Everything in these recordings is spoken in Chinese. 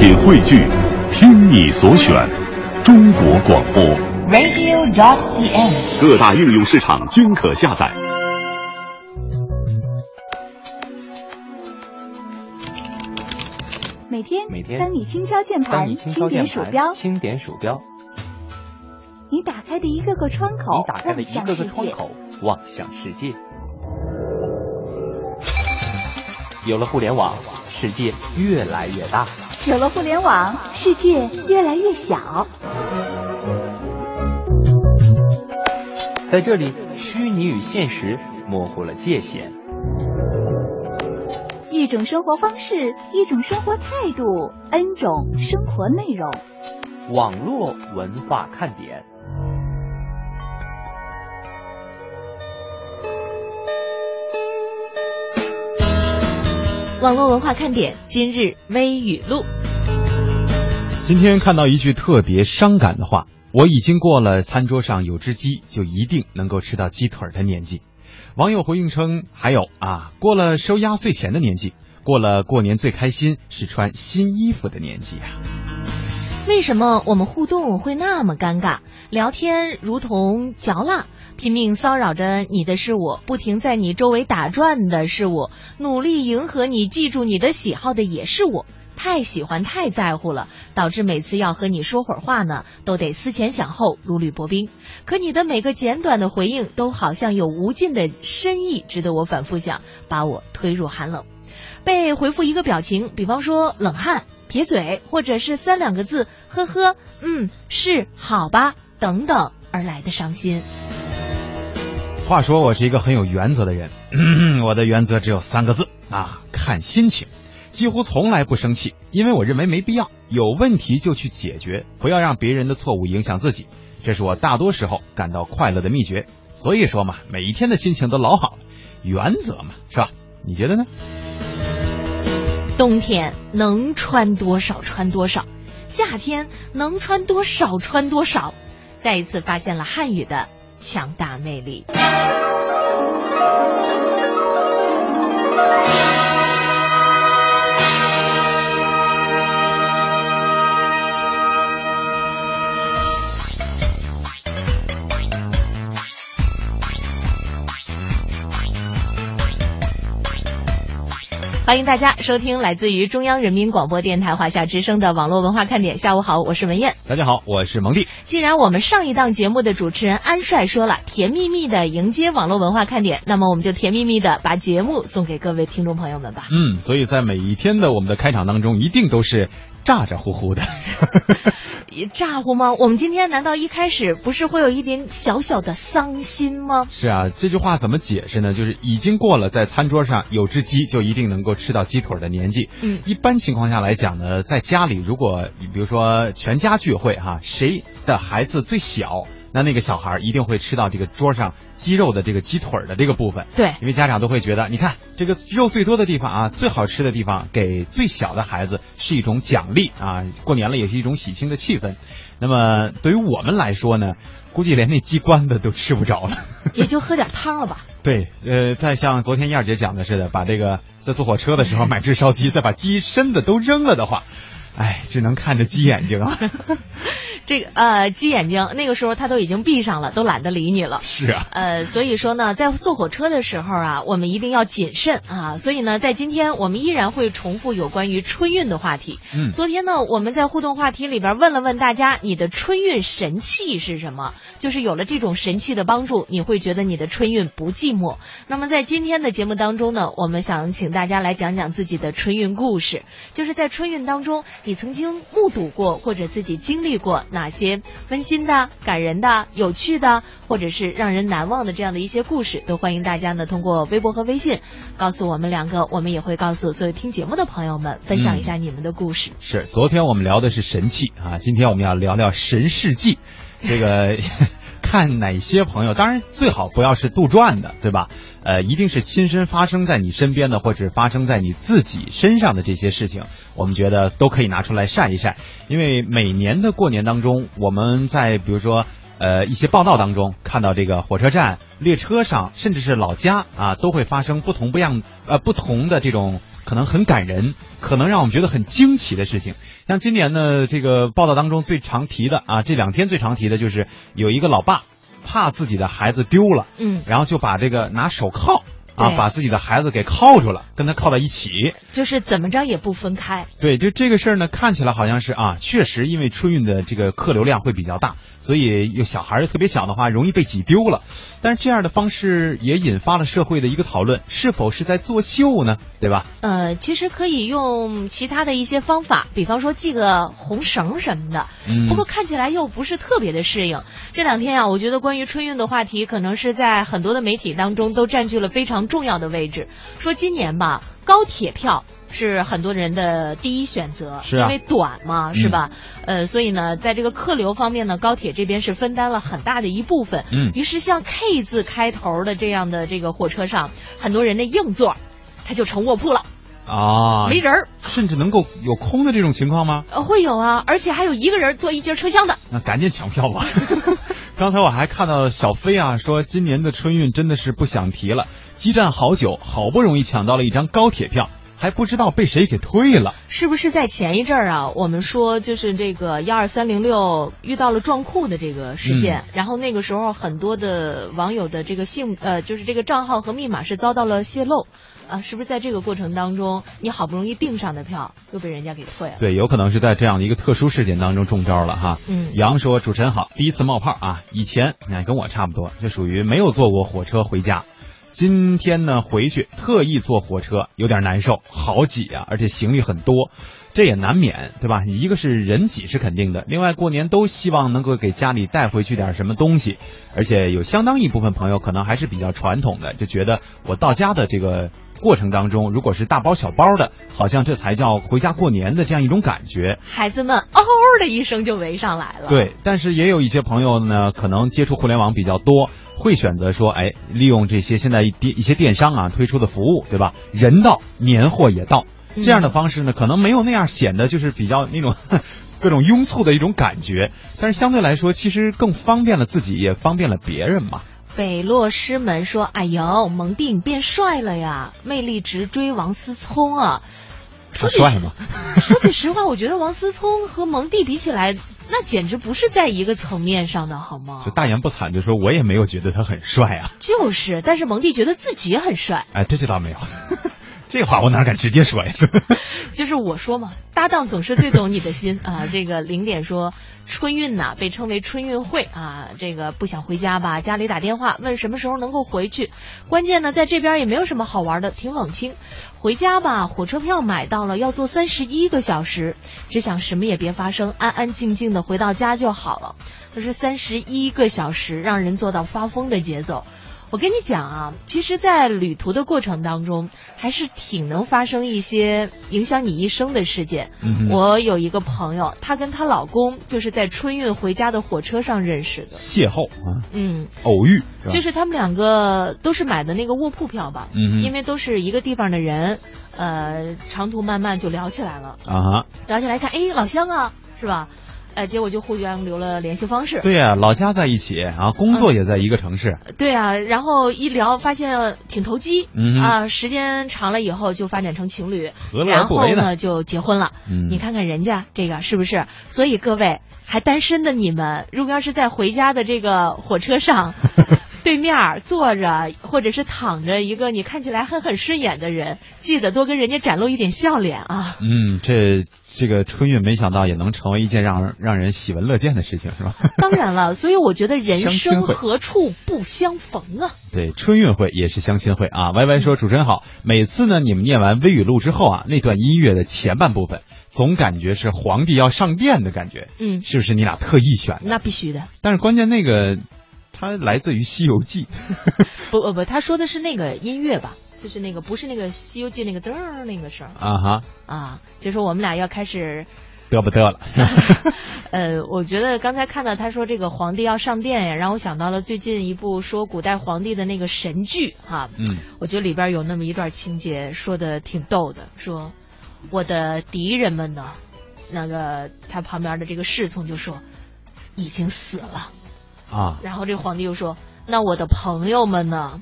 品汇聚，听你所选，中国广播。radio.dot.cn，。各大应用市场均可下载。每天，每天当你轻敲键盘，你轻点鼠标，轻点鼠标，你打开的一个个窗口，你打开的一个个窗口，望向世界。有了互联网，世界越来越大。有了互联网，世界越来越小。在这里，虚拟与现实模糊了界限。一种生活方式，一种生活态度，N 种生活内容。网络文化看点。网络文化看点今日微语录。今天看到一句特别伤感的话：我已经过了餐桌上有只鸡就一定能够吃到鸡腿的年纪。网友回应称，还有啊，过了收压岁钱的年纪，过了过年最开心是穿新衣服的年纪啊。为什么我们互动会那么尴尬？聊天如同嚼蜡，拼命骚扰着你的是我，不停在你周围打转的是我，努力迎合你、记住你的喜好的也是我。太喜欢、太在乎了，导致每次要和你说会儿话呢，都得思前想后、如履薄冰。可你的每个简短的回应，都好像有无尽的深意，值得我反复想，把我推入寒冷。被回复一个表情，比方说冷汗、撇嘴，或者是三两个字“呵呵”“嗯是好吧”等等而来的伤心。话说我是一个很有原则的人，我的原则只有三个字啊，看心情。几乎从来不生气，因为我认为没必要。有问题就去解决，不要让别人的错误影响自己。这是我大多时候感到快乐的秘诀。所以说嘛，每一天的心情都老好了，原则嘛，是吧？你觉得呢？冬天能穿多少穿多少，夏天能穿多少穿多少。再一次发现了汉语的强大魅力。欢迎大家收听来自于中央人民广播电台华夏之声的网络文化看点。下午好，我是文燕。大家好，我是蒙蒂。既然我们上一档节目的主持人安帅说了甜蜜蜜的迎接网络文化看点，那么我们就甜蜜蜜的把节目送给各位听众朋友们吧。嗯，所以在每一天的我们的开场当中，一定都是咋咋呼呼的。咋呼吗？我们今天难道一开始不是会有一点小小的伤心吗？是啊，这句话怎么解释呢？就是已经过了在餐桌上有只鸡就一定能够吃到鸡腿的年纪。嗯，一般情况下来讲呢，在家里如果比如说全家聚会哈，谁的孩子最小？那那个小孩一定会吃到这个桌上鸡肉的这个鸡腿的这个部分，对，因为家长都会觉得，你看这个肉最多的地方啊，最好吃的地方，给最小的孩子是一种奖励啊，过年了也是一种喜庆的气氛。那么对于我们来说呢，估计连那鸡冠子都吃不着了，也就喝点汤了吧。对，呃，再像昨天燕儿姐讲的似的，把这个在坐火车的时候买只烧鸡，再把鸡身子都扔了的话，哎，只能看着鸡眼睛啊。这个呃，鸡眼睛那个时候他都已经闭上了，都懒得理你了。是啊，呃，所以说呢，在坐火车的时候啊，我们一定要谨慎啊。所以呢，在今天我们依然会重复有关于春运的话题。嗯，昨天呢，我们在互动话题里边问了问大家，你的春运神器是什么？就是有了这种神器的帮助，你会觉得你的春运不寂寞。那么在今天的节目当中呢，我们想请大家来讲讲自己的春运故事，就是在春运当中，你曾经目睹过或者自己经历过哪些温馨的、感人的、有趣的，或者是让人难忘的这样的一些故事，都欢迎大家呢通过微博和微信告诉我们两个，我们也会告诉所有听节目的朋友们分享一下你们的故事。是，昨天我们聊的是神器啊，今天我们要聊聊神事迹，这个。看哪些朋友，当然最好不要是杜撰的，对吧？呃，一定是亲身发生在你身边的，或者发生在你自己身上的这些事情，我们觉得都可以拿出来晒一晒。因为每年的过年当中，我们在比如说呃一些报道当中看到这个火车站、列车上，甚至是老家啊，都会发生不同不样呃不同的这种可能很感人，可能让我们觉得很惊奇的事情。像今年呢，这个报道当中最常提的啊，这两天最常提的就是有一个老爸怕自己的孩子丢了，嗯，然后就把这个拿手铐啊把自己的孩子给铐住了，跟他铐在一起。就是怎么着也不分开。对，就这个事儿呢，看起来好像是啊，确实因为春运的这个客流量会比较大，所以有小孩儿特别小的话容易被挤丢了。但是这样的方式也引发了社会的一个讨论，是否是在作秀呢？对吧？呃，其实可以用其他的一些方法，比方说系个红绳什么的。嗯不过看起来又不是特别的适应。这两天啊、我觉得关于春运的话题，可能是在很多的媒体当中都占据了非常重要的位置。说今年吧，高铁票。是很多人的第一选择，是啊因为短嘛，是吧？呃，所以呢，在这个客流方面呢，高铁这边是分担了很大的一部分。嗯于是像 K 字开头的这样的这个火车上，很多人的硬座，它就成卧铺了。啊，没人儿，甚至能够有空的这种情况吗？呃，会有啊，而且还有一个人坐一节车厢的。那赶紧抢票吧！刚才我还看到小飞啊说，今年的春运真的是不想提了，激战好久，好不容易抢到了一张高铁票，还不知道被谁给退了。是不是在前一阵儿啊？我们说就是这个幺二三零六遇到了撞库的这个事件，然后那个时候很多的网友的这个姓呃，就是这个账号和密码是遭到了泄露。啊，是不是在这个过程当中，你好不容易订上的票又被人家给退了？对，有可能是在这样的一个特殊事件当中中招了哈。嗯杨说：“主持人好，第一次冒泡啊，以前你看跟我差不多，就属于没有坐过火车回家。今天呢回去特意坐火车，有点难受，好挤啊，而且行李很多，这也难免，对吧？一个是人挤是肯定的，另外过年都希望能够给家里带回去点什么东西，而且有相当一部分朋友可能还是比较传统的，就觉得我到家的这个。”过程当中，如果是大包小包的，好像这才叫回家过年的这样一种感觉。孩子们嗷的一声就围上来了。，对，但是也有一些朋友呢，可能接触互联网比较多，会选择说，哎，利用这些现在一些电商啊推出的服务，对吧？人到年货也到，嗯这样的方式呢，可能没有那样显得就是比较那种各种拥簇的一种感觉，但是相对来说，其实更方便了自己，也方便了别人嘛。北落师门说：“哎呦，蒙蒂你变帅了呀，魅力直追王思聪啊！”他帅吗？说句实话，我觉得王思聪和蒙蒂比起来，那简直不是在一个层面上的，好吗就？大言不惭的说，我也没有觉得他很帅啊。就是，但是蒙蒂觉得自己很帅。哎，这这倒没有，这话我哪敢直接说呀？就是我说嘛，搭档总是最懂你的心 啊。这个零点说，春运呐、被称为春运会啊。这个不想回家吧，家里打电话问什么时候能够回去。关键呢，在这边也没有什么好玩的，挺冷清。回家吧，火车票买到了，要坐三十一个小时，只想什么也别发生，安安静静的回到家就好了。可是三十一个小时，让人做到发疯的节奏。我跟你讲啊，其实，在旅途的过程当中，还是挺能发生一些影响你一生的事件。嗯我有一个朋友，她跟她老公就是在春运回家的火车上认识的。邂逅啊，嗯，偶遇，是就是他们两个都是买的那个卧铺票吧，嗯因为都是一个地方的人，呃，长途漫漫就聊起来了，啊哈。聊起来看，哎，老乡啊，是吧？呃，结果就互相留了联系方式。对呀、老家在一起啊，工作也在一个城市。对啊，然后一聊发现挺投机，嗯啊，时间长了以后就发展成情侣，然后呢就结婚了。嗯你看看人家这个是不是？所以各位还单身的你们，如果要是在回家的这个火车上。对面坐着或者是躺着一个你看起来很很顺眼的人，记得多跟人家展露一点笑脸啊！嗯，这这个春运没想到也能成为一件让让人喜闻乐见的事情，是吧？当然了，所以我觉得人生何处不相逢啊！对，春运会也是相亲会啊。歪歪说：“主持人好，每次呢你们念完微语录之后啊，那段音乐的前半部分总感觉是皇帝要上殿的感觉，嗯，是不是你俩特意选的？那必须的。但是关键那个它来自于《西游记》不不不，他说的是那个音乐吧，就是那个不是那个《西游记》那个噔儿那个声儿。啊哈，啊，就说我们俩要开始，嘚不嘚了？呃，我觉得刚才看到他说这个皇帝要上殿呀，让我想到了最近一部说古代皇帝的那个神剧哈、嗯，我觉得里边有那么一段情节说的挺逗的，说我的敌人们呢，那个他旁边的这个侍从就说已经死了。啊，然后这个皇帝又说：“那我的朋友们呢？”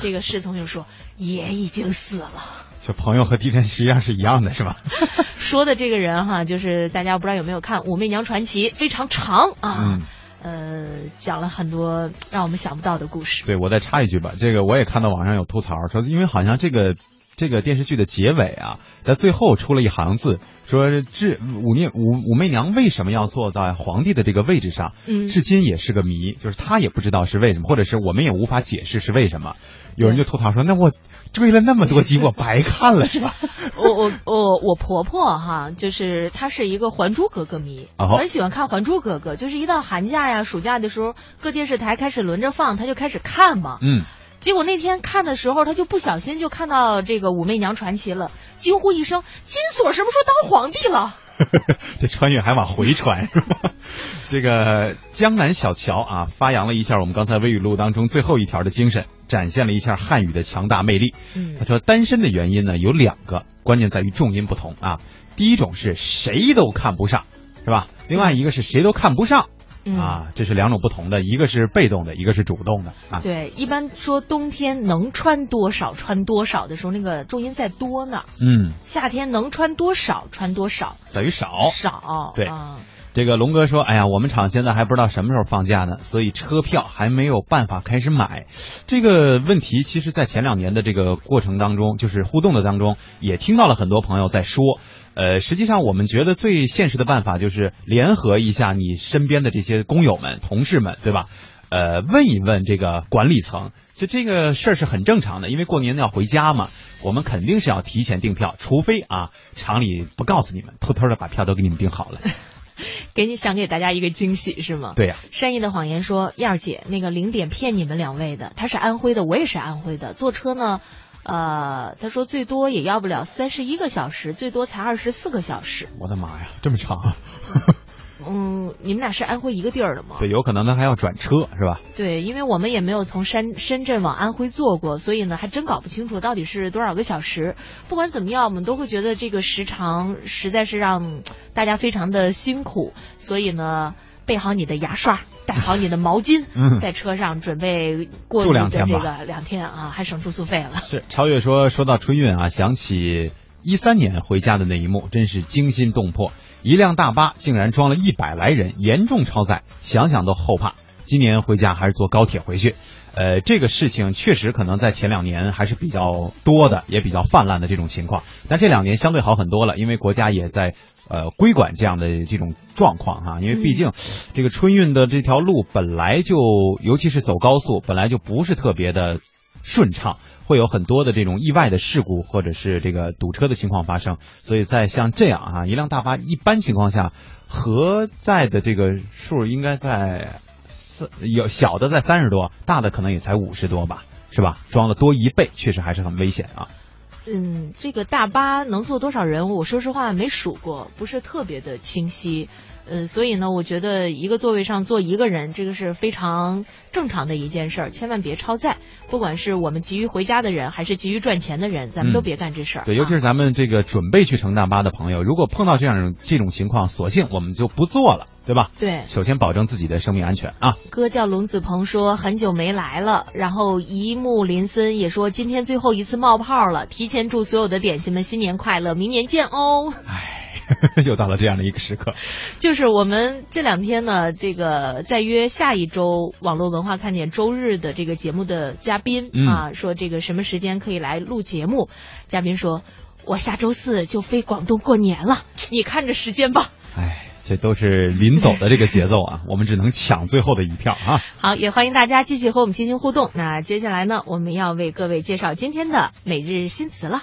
这个侍从又说：“也已经死了。就朋友和敌人实际上是一样的，是吧？说的这个人哈，就是大家不知道有没有看《武媚娘传奇》，非常长啊。嗯呃，讲了很多让我们想不到的故事。对，我再插一句吧，这个我也看到网上有吐槽说，因为好像这个这个电视剧的结尾啊，在最后出了一行字，说至武聂武武媚娘为什么要坐在皇帝的这个位置上，嗯至今也是个谜，就是她也不知道是为什么，或者是我们也无法解释是为什么。有人就吐槽说，那我追了那么多集，我白看了是吧？我我我我婆婆哈，就是她是一个《还珠格格》迷，哦很喜欢看《还珠格格》，就是一到寒假呀、暑假的时候，各电视台开始轮着放，她就开始看嘛。嗯，结果那天看的时候，他就不小心就看到这个《武媚娘传奇》了，惊呼一声：“金锁什么时候当皇帝了？” 这穿越还往回传是吧？这个江南小乔啊，发扬了一下我们刚才微语录当中最后一条的精神，展现了一下汉语的强大魅力。嗯他说单身的原因呢有两个，关键在于重音不同啊。第一种是谁都看不上，是吧？另外一个是谁都看不上。嗯啊，这是两种不同的，一个是被动的，一个是主动的啊。对，一般说冬天能穿多少穿多少的时候，那个重音在多那儿；嗯，夏天能穿多少穿多少，等于少。少。对啊这个龙哥说：“哎呀，我们厂现在还不知道什么时候放假呢，所以车票还没有办法开始买。这个问题，其实，在前两年的这个过程当中，就是互动的当中，也听到了很多朋友在说。呃，实际上，我们觉得最现实的办法就是联合一下你身边的这些工友们、同事们，对吧？呃，问一问这个管理层，就这个事儿是很正常的，因为过年要回家嘛，我们肯定是要提前订票，除非啊厂里不告诉你们，偷偷的把票都给你们订好了。给你想给大家一个惊喜是吗？对呀、善意的谎言说：“燕儿姐，那个零点骗你们两位的，他是安徽的，我也是安徽的。坐车呢，呃，他说最多也要不了三十一个小时，最多才二十四个小时。我的妈呀，这么长啊！嗯，你们俩是安徽一个地儿的吗？对，有可能他还要转车，是吧？对，因为我们也没有从山深圳往安徽坐过，所以呢，还真搞不清楚到底是多少个小时。不管怎么样，我们都会觉得这个时长实在是让大家非常的辛苦，所以呢。备好你的牙刷，带好你的毛巾，嗯在车上准备过住路的这两天吧个两天啊，还省住宿费了。是超越说说到春运啊，想起一三年回家的那一幕，真是惊心动魄。一辆大巴竟然装了一百来人，严重超载，想想都后怕。今年回家还是坐高铁回去。呃，这个事情确实可能在前两年还是比较多的，也比较泛滥的这种情况。但这两年相对好很多了，因为国家也在呃规管这样的这种状况哈、因为毕竟这个春运的这条路本来就，尤其是走高速，本来就不是特别的顺畅，会有很多的这种意外的事故或者是这个堵车的情况发生。所以在像这样啊，一辆大巴一般情况下核载的这个数应该在有小的在三十多，大的可能也才五十多吧，是吧？装了多一倍，确实还是很危险啊。嗯，这个大巴能坐多少人？我说实话没数过，不是特别的清晰。呃，所以呢，我觉得一个座位上坐一个人，这个是非常正常的一件事儿，千万别超载。不管是我们急于回家的人，还是急于赚钱的人，咱们都嗯别干这事儿、对，尤其是咱们这个准备去乘大巴的朋友，如果碰到这样这种情况，索性我们就不坐了，对吧？对。首先保证自己的生命安全啊。哥叫龙子鹏说很久没来了，然后一木林森也说今天最后一次冒泡了，提前祝所有的点心们新年快乐，明年见哦。唉，又到了这样的一个时刻。就是我们这两天呢，这个在约下一周网络文化看点周日的这个节目的嘉宾、嗯啊，说这个什么时间可以来录节目？嘉宾说，我下周四就飞广东过年了，你看着时间吧。哎，这都是临走的这个节奏啊，我们只能抢最后的一票啊。好，也欢迎大家继续和我们进行互动。那接下来呢，我们要为各位介绍今天的每日新词了。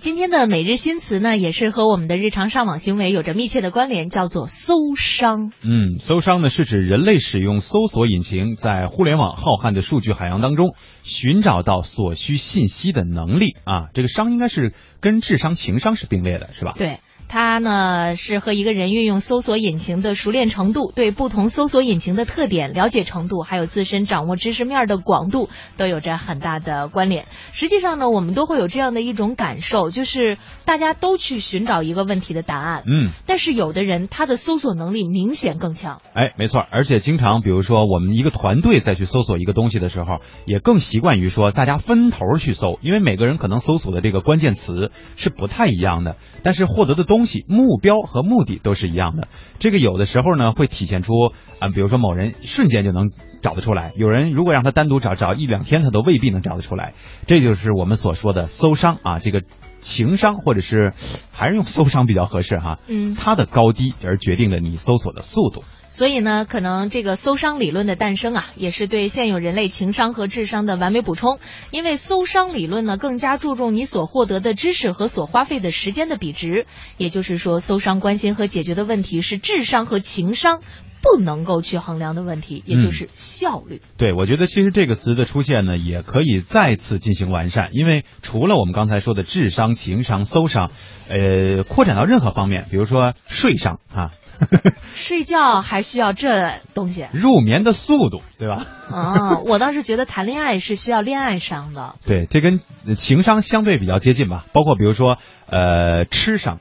今天的每日新词呢，也是和我们的日常上网行为有着密切的关联，叫做搜商。嗯，搜商呢是指人类使用搜索引擎在互联网浩瀚的数据海洋当中寻找到所需信息的能力啊。这个商应该是跟智商、情商是并列的，是吧？对。它呢是和一个人运用搜索引擎的熟练程度、对不同搜索引擎的特点了解程度，还有自身掌握知识面的广度，都有着很大的关联。实际上呢，我们都会有这样的一种感受，就是大家都去寻找一个问题的答案，嗯，但是有的人他的搜索能力明显更强。哎，没错，而且经常，比如说我们一个团队再去搜索一个东西的时候，也更习惯于说大家分头去搜，因为每个人可能搜索的这个关键词是不太一样的，但是获得的东东西目标和目的都是一样的。这个有的时候呢会体现出啊、比如说某人瞬间就能找得出来，有人如果让他单独找找一两天，他都未必能找得出来。这就是我们所说的搜商啊，这个情商或者是还是用搜商比较合适哈。嗯它的高低而决定了你搜索的速度。所以呢，可能这个搜商理论的诞生啊，也是对现有人类情商和智商的完美补充。因为搜商理论呢，更加注重你所获得的知识和所花费的时间的比值。也就是说，搜商关心和解决的问题是智商和情商不能够去衡量的问题，也就是效率。对，我觉得其实这个词的出现呢，也可以再次进行完善，因为除了我们刚才说的智商、情商、搜商，呃，扩展到任何方面，比如说睡商啊，睡觉还需要这东西入眠的速度，对吧？啊！我倒是觉得谈恋爱是需要恋爱商的。对，这跟呃情商相对比较接近吧。包括比如说，呃，吃商，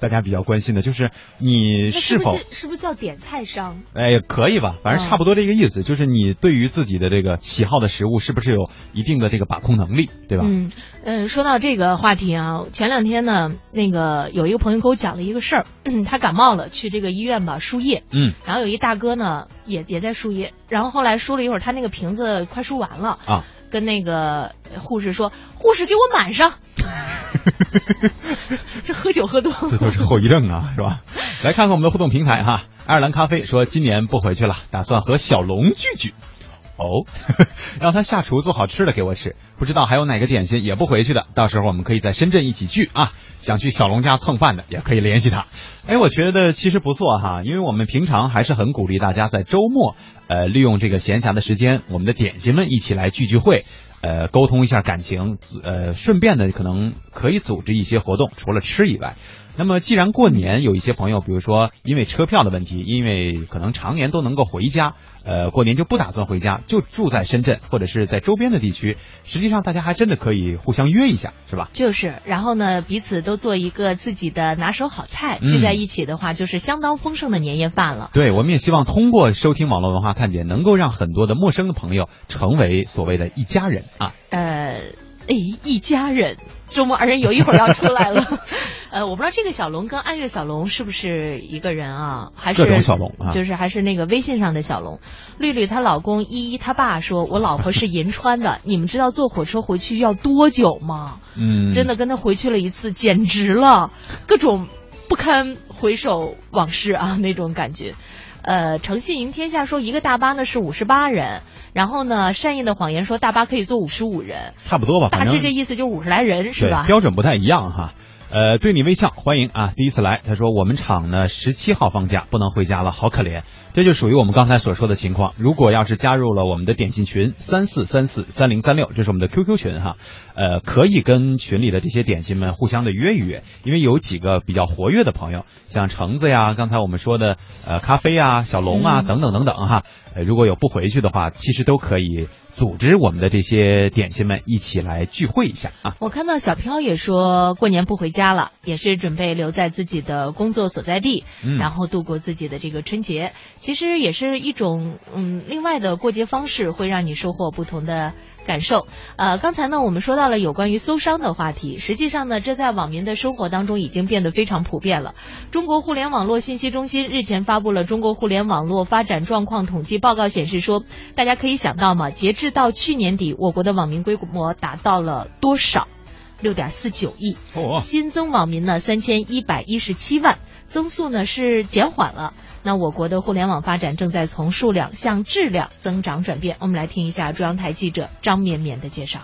大家比较关心的就是你是否不是是不是叫点菜商？哎，可以吧？反正差不多这个意思，就是你对于自己的这个喜好的食物，是不是有一定的这个把控能力，对吧？嗯，呃，说到这个话题啊，前两天呢，那个有一个朋友给我讲了一个事儿，他感冒了，去这个医院吧输液，嗯然后有一大哥呢也也在输液，然后后来输了一会儿，他那个瓶子快输完了，啊，跟那个护士说，护士给我满上，这喝酒喝多了这都是后遗症啊，是吧？来看看我们的互动平台哈，爱尔兰咖啡说今年不回去了，打算和小龙聚聚。哦，让他下厨做好吃的给我吃。不知道还有哪个点心也不回去的，到时候我们可以在深圳一起聚啊。想去小龙家蹭饭的也可以联系他。哎，我觉得其实不错哈，因为我们平常还是很鼓励大家在周末，呃，利用这个闲暇的时间，我们的点心们一起来聚聚会。呃，沟通一下感情，呃，顺便的可能可以组织一些活动，除了吃以外。那么，既然过年有一些朋友，比如说因为车票的问题，因为可能常年都能够回家，呃，过年就不打算回家，就住在深圳或者是在周边的地区。实际上，大家还真的可以互相约一下，是吧？就是，然后呢，彼此都做一个自己的拿手好菜，嗯聚在一起的话，就是相当丰盛的年夜饭了。对，我们也希望通过收听网络文化看点，能够让很多的陌生的朋友成为所谓的一家人啊。呃，哎，一家人，周末二人游一会儿要出来了。呃，我不知道这个小龙跟暗月小龙是不是一个人啊？还是各种小龙啊就是还是那个微信上的小龙。绿绿她老公依依她爸说，我老婆是银川的，你们知道坐火车回去要多久吗？嗯，真的跟他回去了一次，简直了，各种不堪回首往事啊那种感觉。呃，诚信赢天下说一个大巴呢是五十八人，然后呢善意的谎言说大巴可以坐五十五人，差不多吧，大致这意思就五十来人是吧，？标准不太一样哈。呃，对你微笑，欢迎啊！第一次来，他说我们厂呢十七号放假，不能回家了，好可怜。这就属于我们刚才所说的情况。如果要是加入了我们的点心群三四三四三零三六，这是我们的 QQ 群哈，呃，可以跟群里的这些点心们互相的约一约，因为有几个比较活跃的朋友，像橙子呀，刚才我们说的呃咖啡啊、小龙啊、嗯等等等等哈，呃，如果有不回去的话，其实都可以组织我们的这些点心们一起来聚会一下啊。我看到小飘也说过年不回家了，也是准备留在自己的工作所在地，嗯然后度过自己的这个春节。其实也是一种嗯另外的过节方式，会让你收获不同的感感受。呃，刚才呢，我们说到了有关于搜商的话题，实际上呢，这在网民的生活当中已经变得非常普遍了。中国互联网络信息中心日前发布了《中国互联网络发展状况统计报告》，显示说，大家可以想到嘛，截至到去年底，我国的网民规模达到了多少？六点四九亿，新增网民呢三千一百一十七万，增速呢是减缓了。那我国的互联网发展正在从数量向质量增长转变。我们来听一下中央台记者张绵绵的介绍。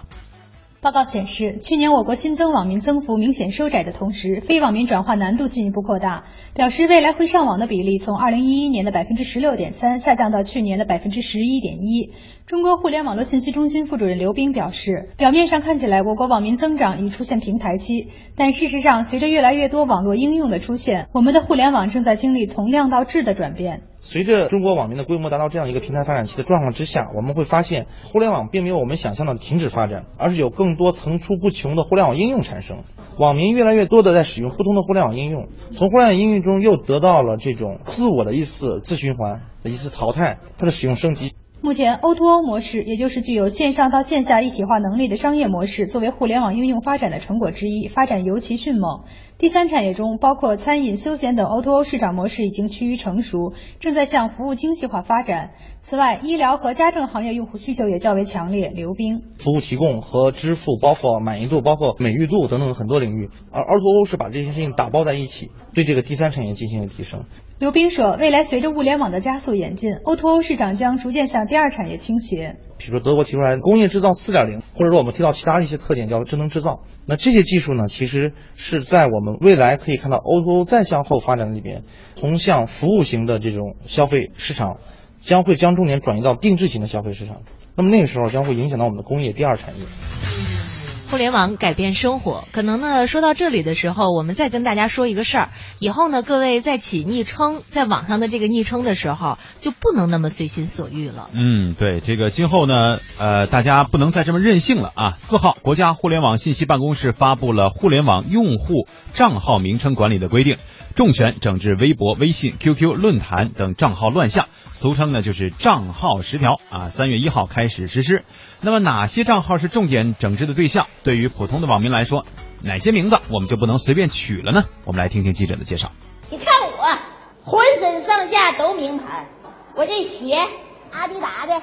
报告显示，去年我国新增网民增幅明显收窄的同时，非网民转化难度进一步扩大，表示未来会上网的比例从二零一一年的百分之十六点三下降到去年的百分之十一点一。中国互联网络信息中心副主任刘冰表示，表面上看起来我国网民增长已出现平台期，但事实上，随着越来越多网络应用的出现，我们的互联网正在经历从量到质的转变。随着中国网民的规模达到这样一个平台发展期的状况之下，我们会发现，互联网并没有我们想象的停止发展，而是有更多层出不穷的互联网应用产生。网民越来越多的在使用不同的互联网应用，从互联网应用中又得到了这种自我的一次自循环的一次淘汰，它的使用升级。目前，O2O 模式，也就是具有线上到线下一体化能力的商业模式，作为互联网应用发展的成果之一，发展尤其迅猛。第三产业中，包括餐饮、休闲等 O2O 市场模式已经趋于成熟，正在向服务精细化发展。此外，医疗和家政行业用户需求也较为强烈。刘冰，服务提供和支付，包括满意度、包括美誉度等等很多领域，而 O2O 是把这些事情打包在一起，对这个第三产业进行了提升。刘冰说，未来随着物联网的加速演进，O2O 市场将逐渐向第二产业倾斜。比如说德国提出来工业制造四点零，或者说我们提到其他的一些特点叫智能制造。那这些技术呢，其实是在我们未来可以看到欧洲再向后发展的里边，从向服务型的这种消费市场，将会将重点转移到定制型的消费市场。那么那个时候将会影响到我们的工业第二产业。互联网改变生活，可能呢，说到这里的时候，我们再跟大家说一个事儿。以后呢，各位在起昵称，在网上的这个昵称的时候，就不能那么随心所欲了。嗯，对，这个今后呢，呃，大家不能再这么任性了啊。四号，国家互联网信息办公室发布了互联网用户账号名称管理的规定，重拳整治微博、微信、QQ、论坛等账号乱象，俗称呢就是账号十条啊。三月一号开始实施。那么哪些账号是重点整治的对象？对于普通的网民来说，哪些名字我们就不能随便取了呢？我们来听听记者的介绍。你看我浑身上下都名牌，我这鞋阿迪达的，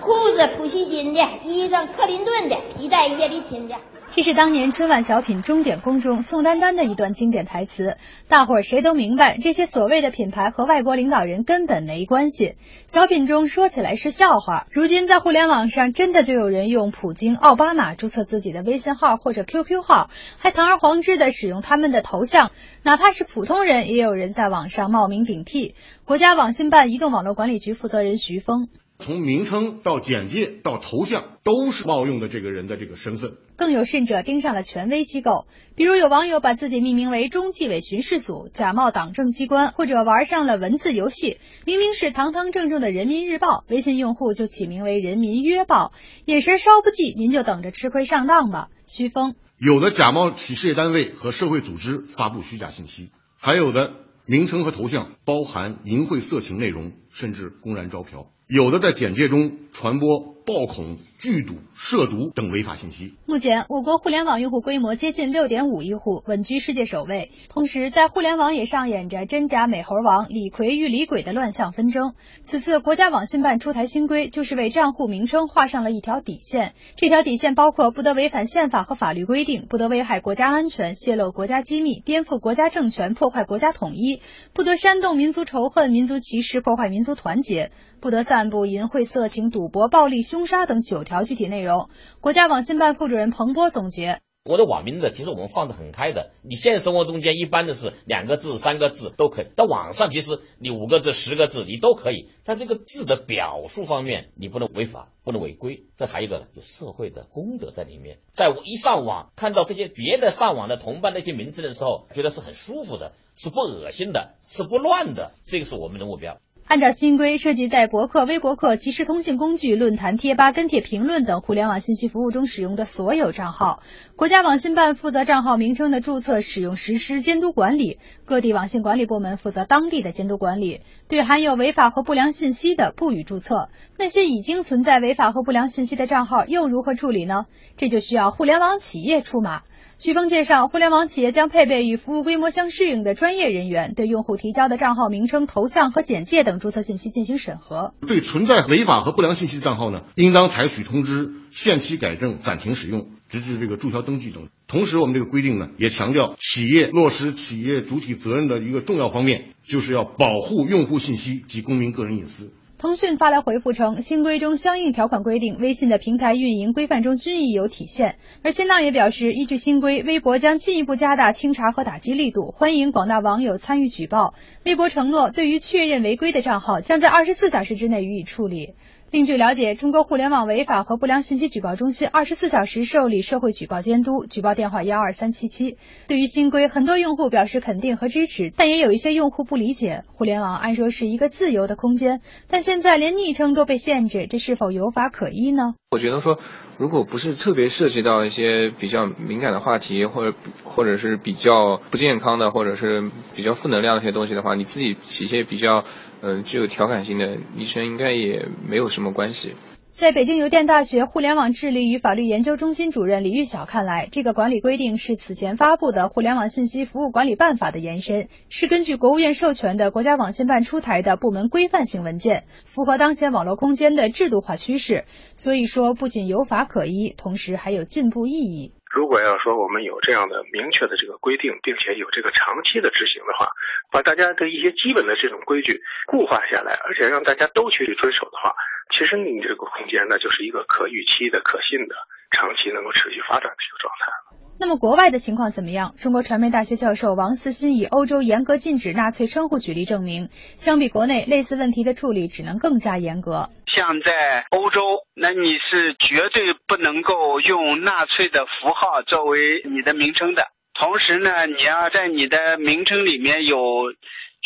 裤子普希金的，衣裳克林顿的，皮带叶利钦的。这是当年春晚小品《钟点工》中宋丹丹的一段经典台词，大伙儿谁都明白，这些所谓的品牌和外国领导人根本没关系。小品中说起来是笑话，如今在互联网上真的就有人用普京、奥巴马注册自己的微信号或者 QQ 号，还堂而皇之的使用他们的头像，哪怕是普通人，也有人在网上冒名顶替。国家网信办移动网络管理局负责人徐峰。从名称到简介到头像，都是冒用的这个人的这个身份。更有甚者，盯上了权威机构，比如有网友把自己命名为中纪委巡视组，假冒党政机关，或者玩上了文字游戏，明明是堂堂正正的人民日报，微信用户就起名为人民约报，眼神稍不济，您就等着吃亏上当吧。徐峰，有的假冒企事业单位和社会组织发布虚假信息，还有的名称和头像包含淫秽色情内容，甚至公然招嫖。有的在简介中传播暴恐、剧毒、涉毒等违法信息。目前，我国互联网用户规模接近六点五亿户，稳居世界首位。同时，在互联网也上演着真假美猴王、李逵与李鬼的乱象纷争。此次国家网信办出台新规，就是为账户名称画上了一条底线。这条底线包括不得违反宪法和法律规定，不得危害国家安全、泄露国家机密、颠覆国家政权、破坏国家统一，不得煽动民族仇恨、民族歧视、破坏民族团结，不得散布淫秽、色情、赌博、暴力。凶杀等九条条具体内容，国家网信办副主任彭波总结：我的网名字其实我们放得很开的，你现实生活中间一般的是两个字、三个字都可以，到网上其实你五个字、十个字你都可以，但这个字的表述方面你不能违法，不能违规。这还有一个有社会的公德在里面，在我一上网看到这些别的上网的同伴那些名字的时候，觉得是很舒服的，是不恶心的，是不乱的，这个是我们的目标。按照新规，涉及在博客、微博客、即时通讯工具、论坛、贴吧、跟帖评论等互联网信息服务中使用的所有账号，国家网信办负责账号名称的注册、使用实施监督管理，各地网信管理部门负责当地的监督管理。对含有违法和不良信息的，不予注册。那些已经存在违法和不良信息的账号又如何处理呢？这就需要互联网企业出马。徐峰介绍，互联网企业将配备与服务规模相适应的专业人员，对用户提交的账号名称、头像和简介等注册信息进行审核。对存在违法和不良信息的账号呢，应当采取通知、限期改正、暂停使用，直至这个注销登记等。同时，我们这个规定呢，也强调企业落实企业主体责任的一个重要方面，就是要保护用户信息及公民个人隐私。腾讯发来回复称，新规中相应条款规定，微信的平台运营规范中均已有体现。而新浪也表示，依据新规，微博将进一步加大清查和打击力度，欢迎广大网友参与举报。微博承诺，对于确认违规的账号，将在二十四小时之内予以处理。另据了解，中国互联网违法和不良信息举报中心二十四小时受理社会举报监督，举报电话幺二三七七。对于新规，很多用户表示肯定和支持，但也有一些用户不理解。互联网按说是一个自由的空间，但现在连昵称都被限制，这是否有法可依呢？我觉得说，如果不是特别涉及到一些比较敏感的话题，或者或者是比较不健康的，或者是比较负能量的一些东西的话，你自己起一些比较嗯具有调侃性的昵称，应该也没有什么关系。在北京邮电大学互联网治理与法律研究中心主任李玉晓看来，这个管理规定是此前发布的《互联网信息服务管理办法》的延伸，是根据国务院授权的国家网信办出台的部门规范性文件，符合当前网络空间的制度化趋势。所以说，不仅有法可依，同时还有进步意义。如果要说我们有这样的明确的这个规定，并且有这个长期的执行的话，把大家的一些基本的这种规矩固化下来，而且让大家都去遵守的话，其实你这个空间呢，就是一个可预期的、可信的、长期能够持续发展的一个状态。那么国外的情况怎么样？中国传媒大学教授王思欣以欧洲严格禁止纳粹称呼举例证明，相比国内，类似问题的处理只能更加严格。像在欧洲，那你是绝对不能够用纳粹的符号作为你的名称的。同时呢，你要在你的名称里面有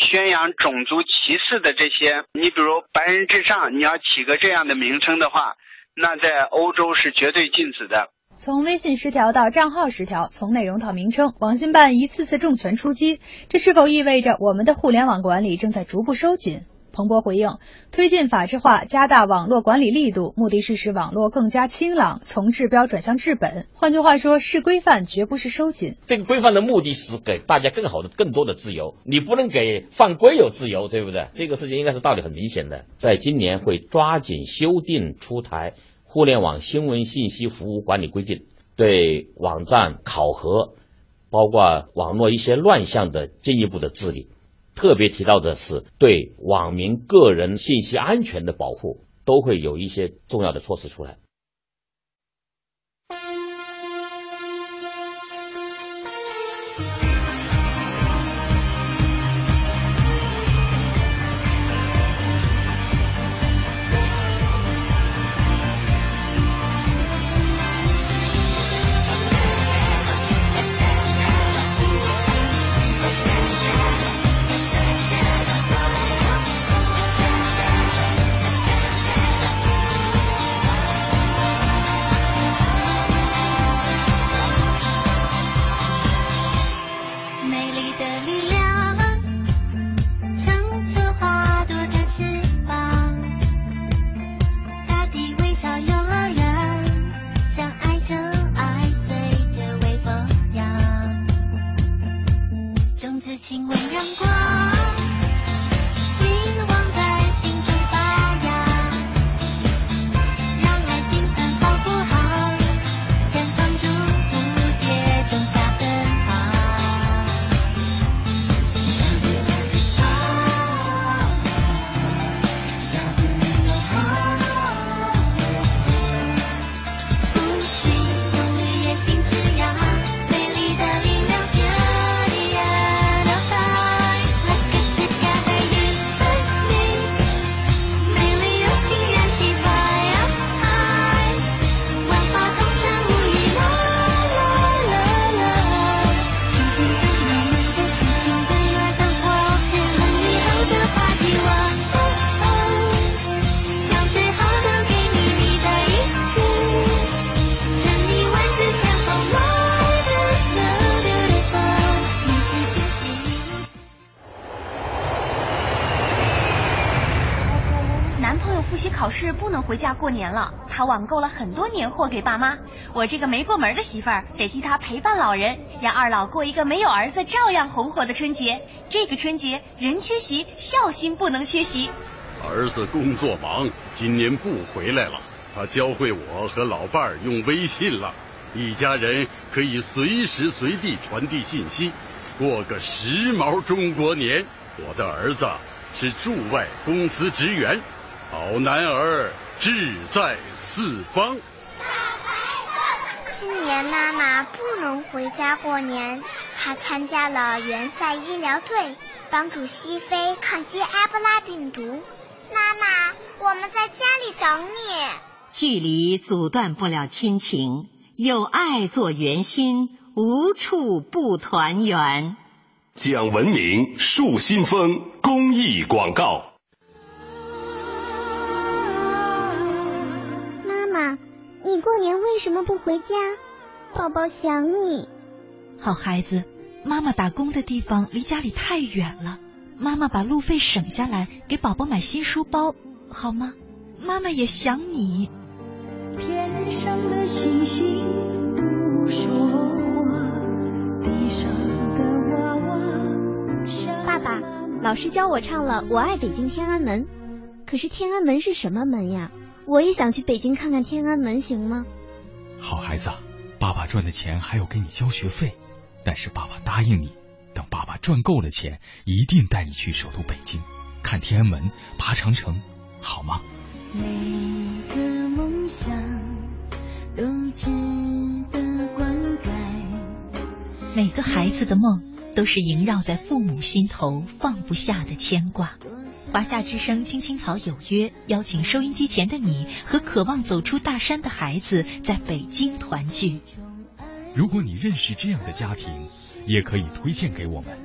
宣扬种族歧视的这些，你比如“白人至上”，你要起个这样的名称的话，那在欧洲是绝对禁止的。从微信十条到账号十条，从内容到名称，网信办一次次重拳出击，这是否意味着我们的互联网管理正在逐步收紧？彭博回应：推进法治化，加大网络管理力度，目的是使网络更加清朗，从治标转向治本。换句话说，是规范，绝不是收紧。这个规范的目的是给大家更好的、更多的自由，你不能给犯规有自由，对不对？这个事情应该是道理很明显的。在今年会抓紧修订出台《互联网新闻信息服务管理规定》，对网站考核，包括网络一些乱象的进一步的治理。特别提到的是对网民个人信息安全的保护，都会有一些重要的措施出来。回家过年了，他网购了很多年货给爸妈。我这个没过门的媳妇儿得替他陪伴老人，让二老过一个没有儿子照样红火的春节。这个春节人缺席，孝心不能缺席。儿子工作忙，今年不回来了。他教会我和老伴儿用微信了，一家人可以随时随地传递信息，过个时髦中国年。我的儿子是驻外公司职员，好男儿志在四方。今年妈妈不能回家过年，她参加了援塞医疗队，帮助西非抗击埃博拉病毒。妈妈，我们在家里等你。距离阻断不了亲情，有爱做圆心，无处不团圆。讲文明树新风公益广告。你过年为什么不回家？宝宝想你。好孩子，妈妈打工的地方离家里太远了，妈妈把路费省下来给宝宝买新书包，好吗？妈妈也想你。天上的星星不说话，地上的娃娃。爸爸，老师教我唱了《我爱北京天安门》，可是天安门是什么门呀？我也想去北京看看天安门，行吗？好孩子，爸爸赚的钱还要给你交学费，但是爸爸答应你，等爸爸赚够了钱，一定带你去首都北京看天安门、爬长城，好吗？每个梦想都值得灌溉。每个孩子的梦都是萦绕在父母心头放不下的牵挂。华夏之声青青草有约，邀请收音机前的你和渴望走出大山的孩子在北京团聚。如果你认识这样的家庭，也可以推荐给我们。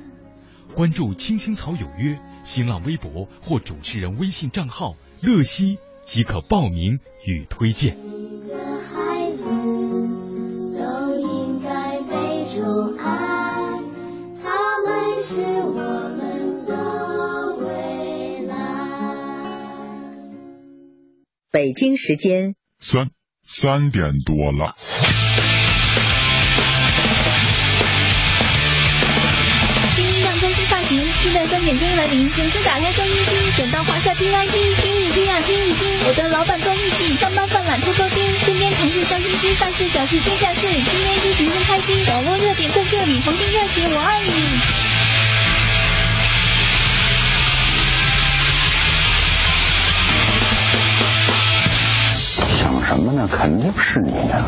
关注青青草有约新浪微博或主持人微信账号“乐西”即可报名与推荐。每个孩子都应该被宠爱，他们是我北京时间三三点多了。新音量更新发行，期待三点钟来临，准时打开收音机，转到华夏 T I P，听一听啊听一听，我的老板够义气，上班犯懒偷偷听，身边同事笑嘻嘻，办事小事天下事，今天心情真开心，网络热点在这里，逢听热姐我爱你。什么呢？肯定是你的。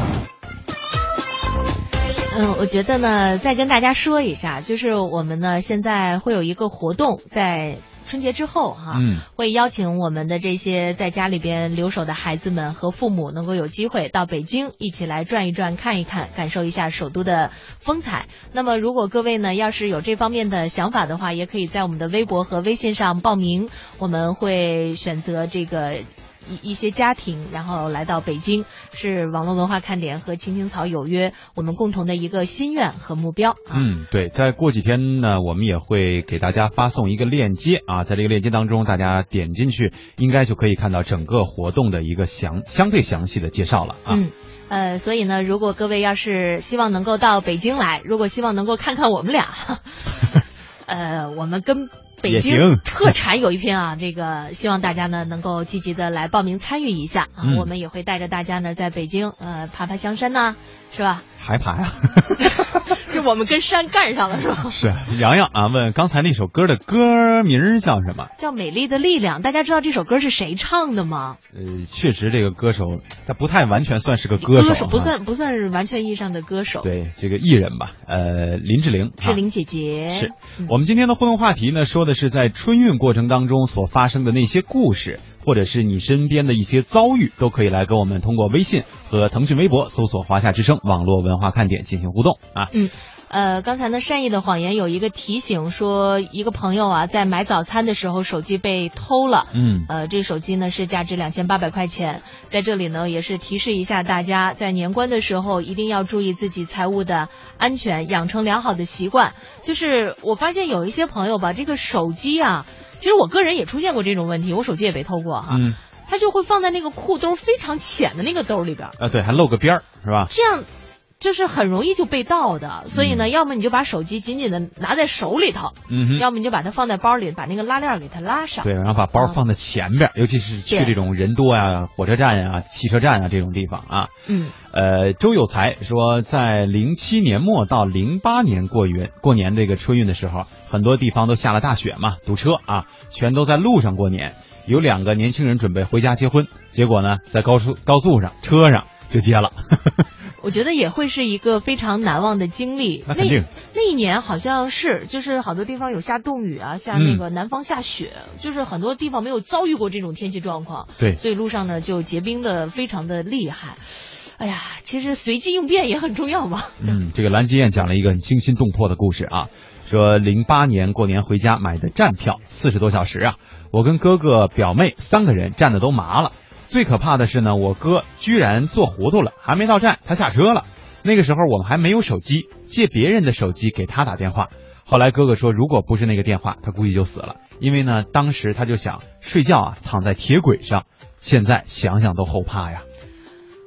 嗯，我觉得呢，再跟大家说一下，就是我们呢现在会有一个活动，在春节之后哈，嗯，会邀请我们的这些在家里边留守的孩子们和父母，能够有机会到北京一起来转一转、看一看，感受一下首都的风采。那么，如果各位呢要是有这方面的想法的话，也可以在我们的微博和微信上报名，我们会选择这个。一一些家庭，然后来到北京，是网络文化看点和青青草有约我们共同的一个心愿和目标。嗯，对，在过几天呢，我们也会给大家发送一个链接啊，在这个链接当中，大家点进去，应该就可以看到整个活动的一个详相对详细的介绍了啊。嗯。呃，所以呢，如果各位要是希望能够到北京来，如果希望能够看看我们俩，呃，我们跟北也京行特产有一篇啊，这个希望大家呢能够积极的来报名参与一下啊，嗯我们也会带着大家呢在北京呃爬爬香山呐、是吧？还爬呀？就我们跟山干上了是吧？是洋洋啊，问刚才那首歌的歌名叫什么？叫《美丽的力量》，大家知道这首歌是谁唱的吗？呃，确实这个歌手他不太完全算是个歌手，歌手不哈算不算是完全意义上的歌手，对这个艺人吧，呃，林志玲，志玲姐姐是我们今天的互动话题呢，说的是在春运过程当中所发生的那些故事，或者是你身边的一些遭遇，都可以来跟我们通过微信和腾讯微博搜索“华夏之声”网络文化看点进行互动啊。嗯。呃，刚才呢，善意的谎言有一个提醒说，一个朋友啊，在买早餐的时候手机被偷了。嗯呃，这手机呢是价值两千八百块钱，在这里呢也是提示一下大家，在年关的时候一定要注意自己财务的安全，养成良好的习惯。就是我发现有一些朋友吧，这个手机啊，其实我个人也出现过这种问题，我手机也被偷过哈。嗯。他就会放在那个裤兜非常浅的那个兜里边儿，啊，对，还露个边儿是吧？这样就是很容易就被盗的。所以嗯呢，要么你就把手机紧紧的拿在手里头，嗯哼要么你就把它放在包里，把那个拉链给它拉上。对，然后把包放在前边儿，尤其是去这种人多呀、火车站呀、汽车站啊这种地方啊。嗯，呃，周有才说，在零七年末到零八年过云过年这个春运的时候，很多地方都下了大雪嘛，堵车啊，全都在路上过年。有两个年轻人准备回家结婚，结果呢，在高速高速上车上就结了。我觉得也会是一个非常难忘的经历。那肯定那一年好像是，就是好多地方有下冻雨啊，下嗯那个南方下雪，就是很多地方没有遭遇过这种天气状况。对所以路上呢就结冰的非常的厉害。哎呀，其实随机应变也很重要嘛。嗯，这个蓝金燕讲了一个很惊心动魄的故事啊，说零八年过年回家买的站票，四十多小时啊，我跟哥哥表妹三个人站的都麻了。最可怕的是呢，我哥居然坐糊涂了，还没到站他下车了。那个时候我们还没有手机，借别人的手机给他打电话。后来哥哥说，如果不是那个电话，他估计就死了，因为呢，当时他就想睡觉啊，躺在铁轨上。现在想想都后怕呀。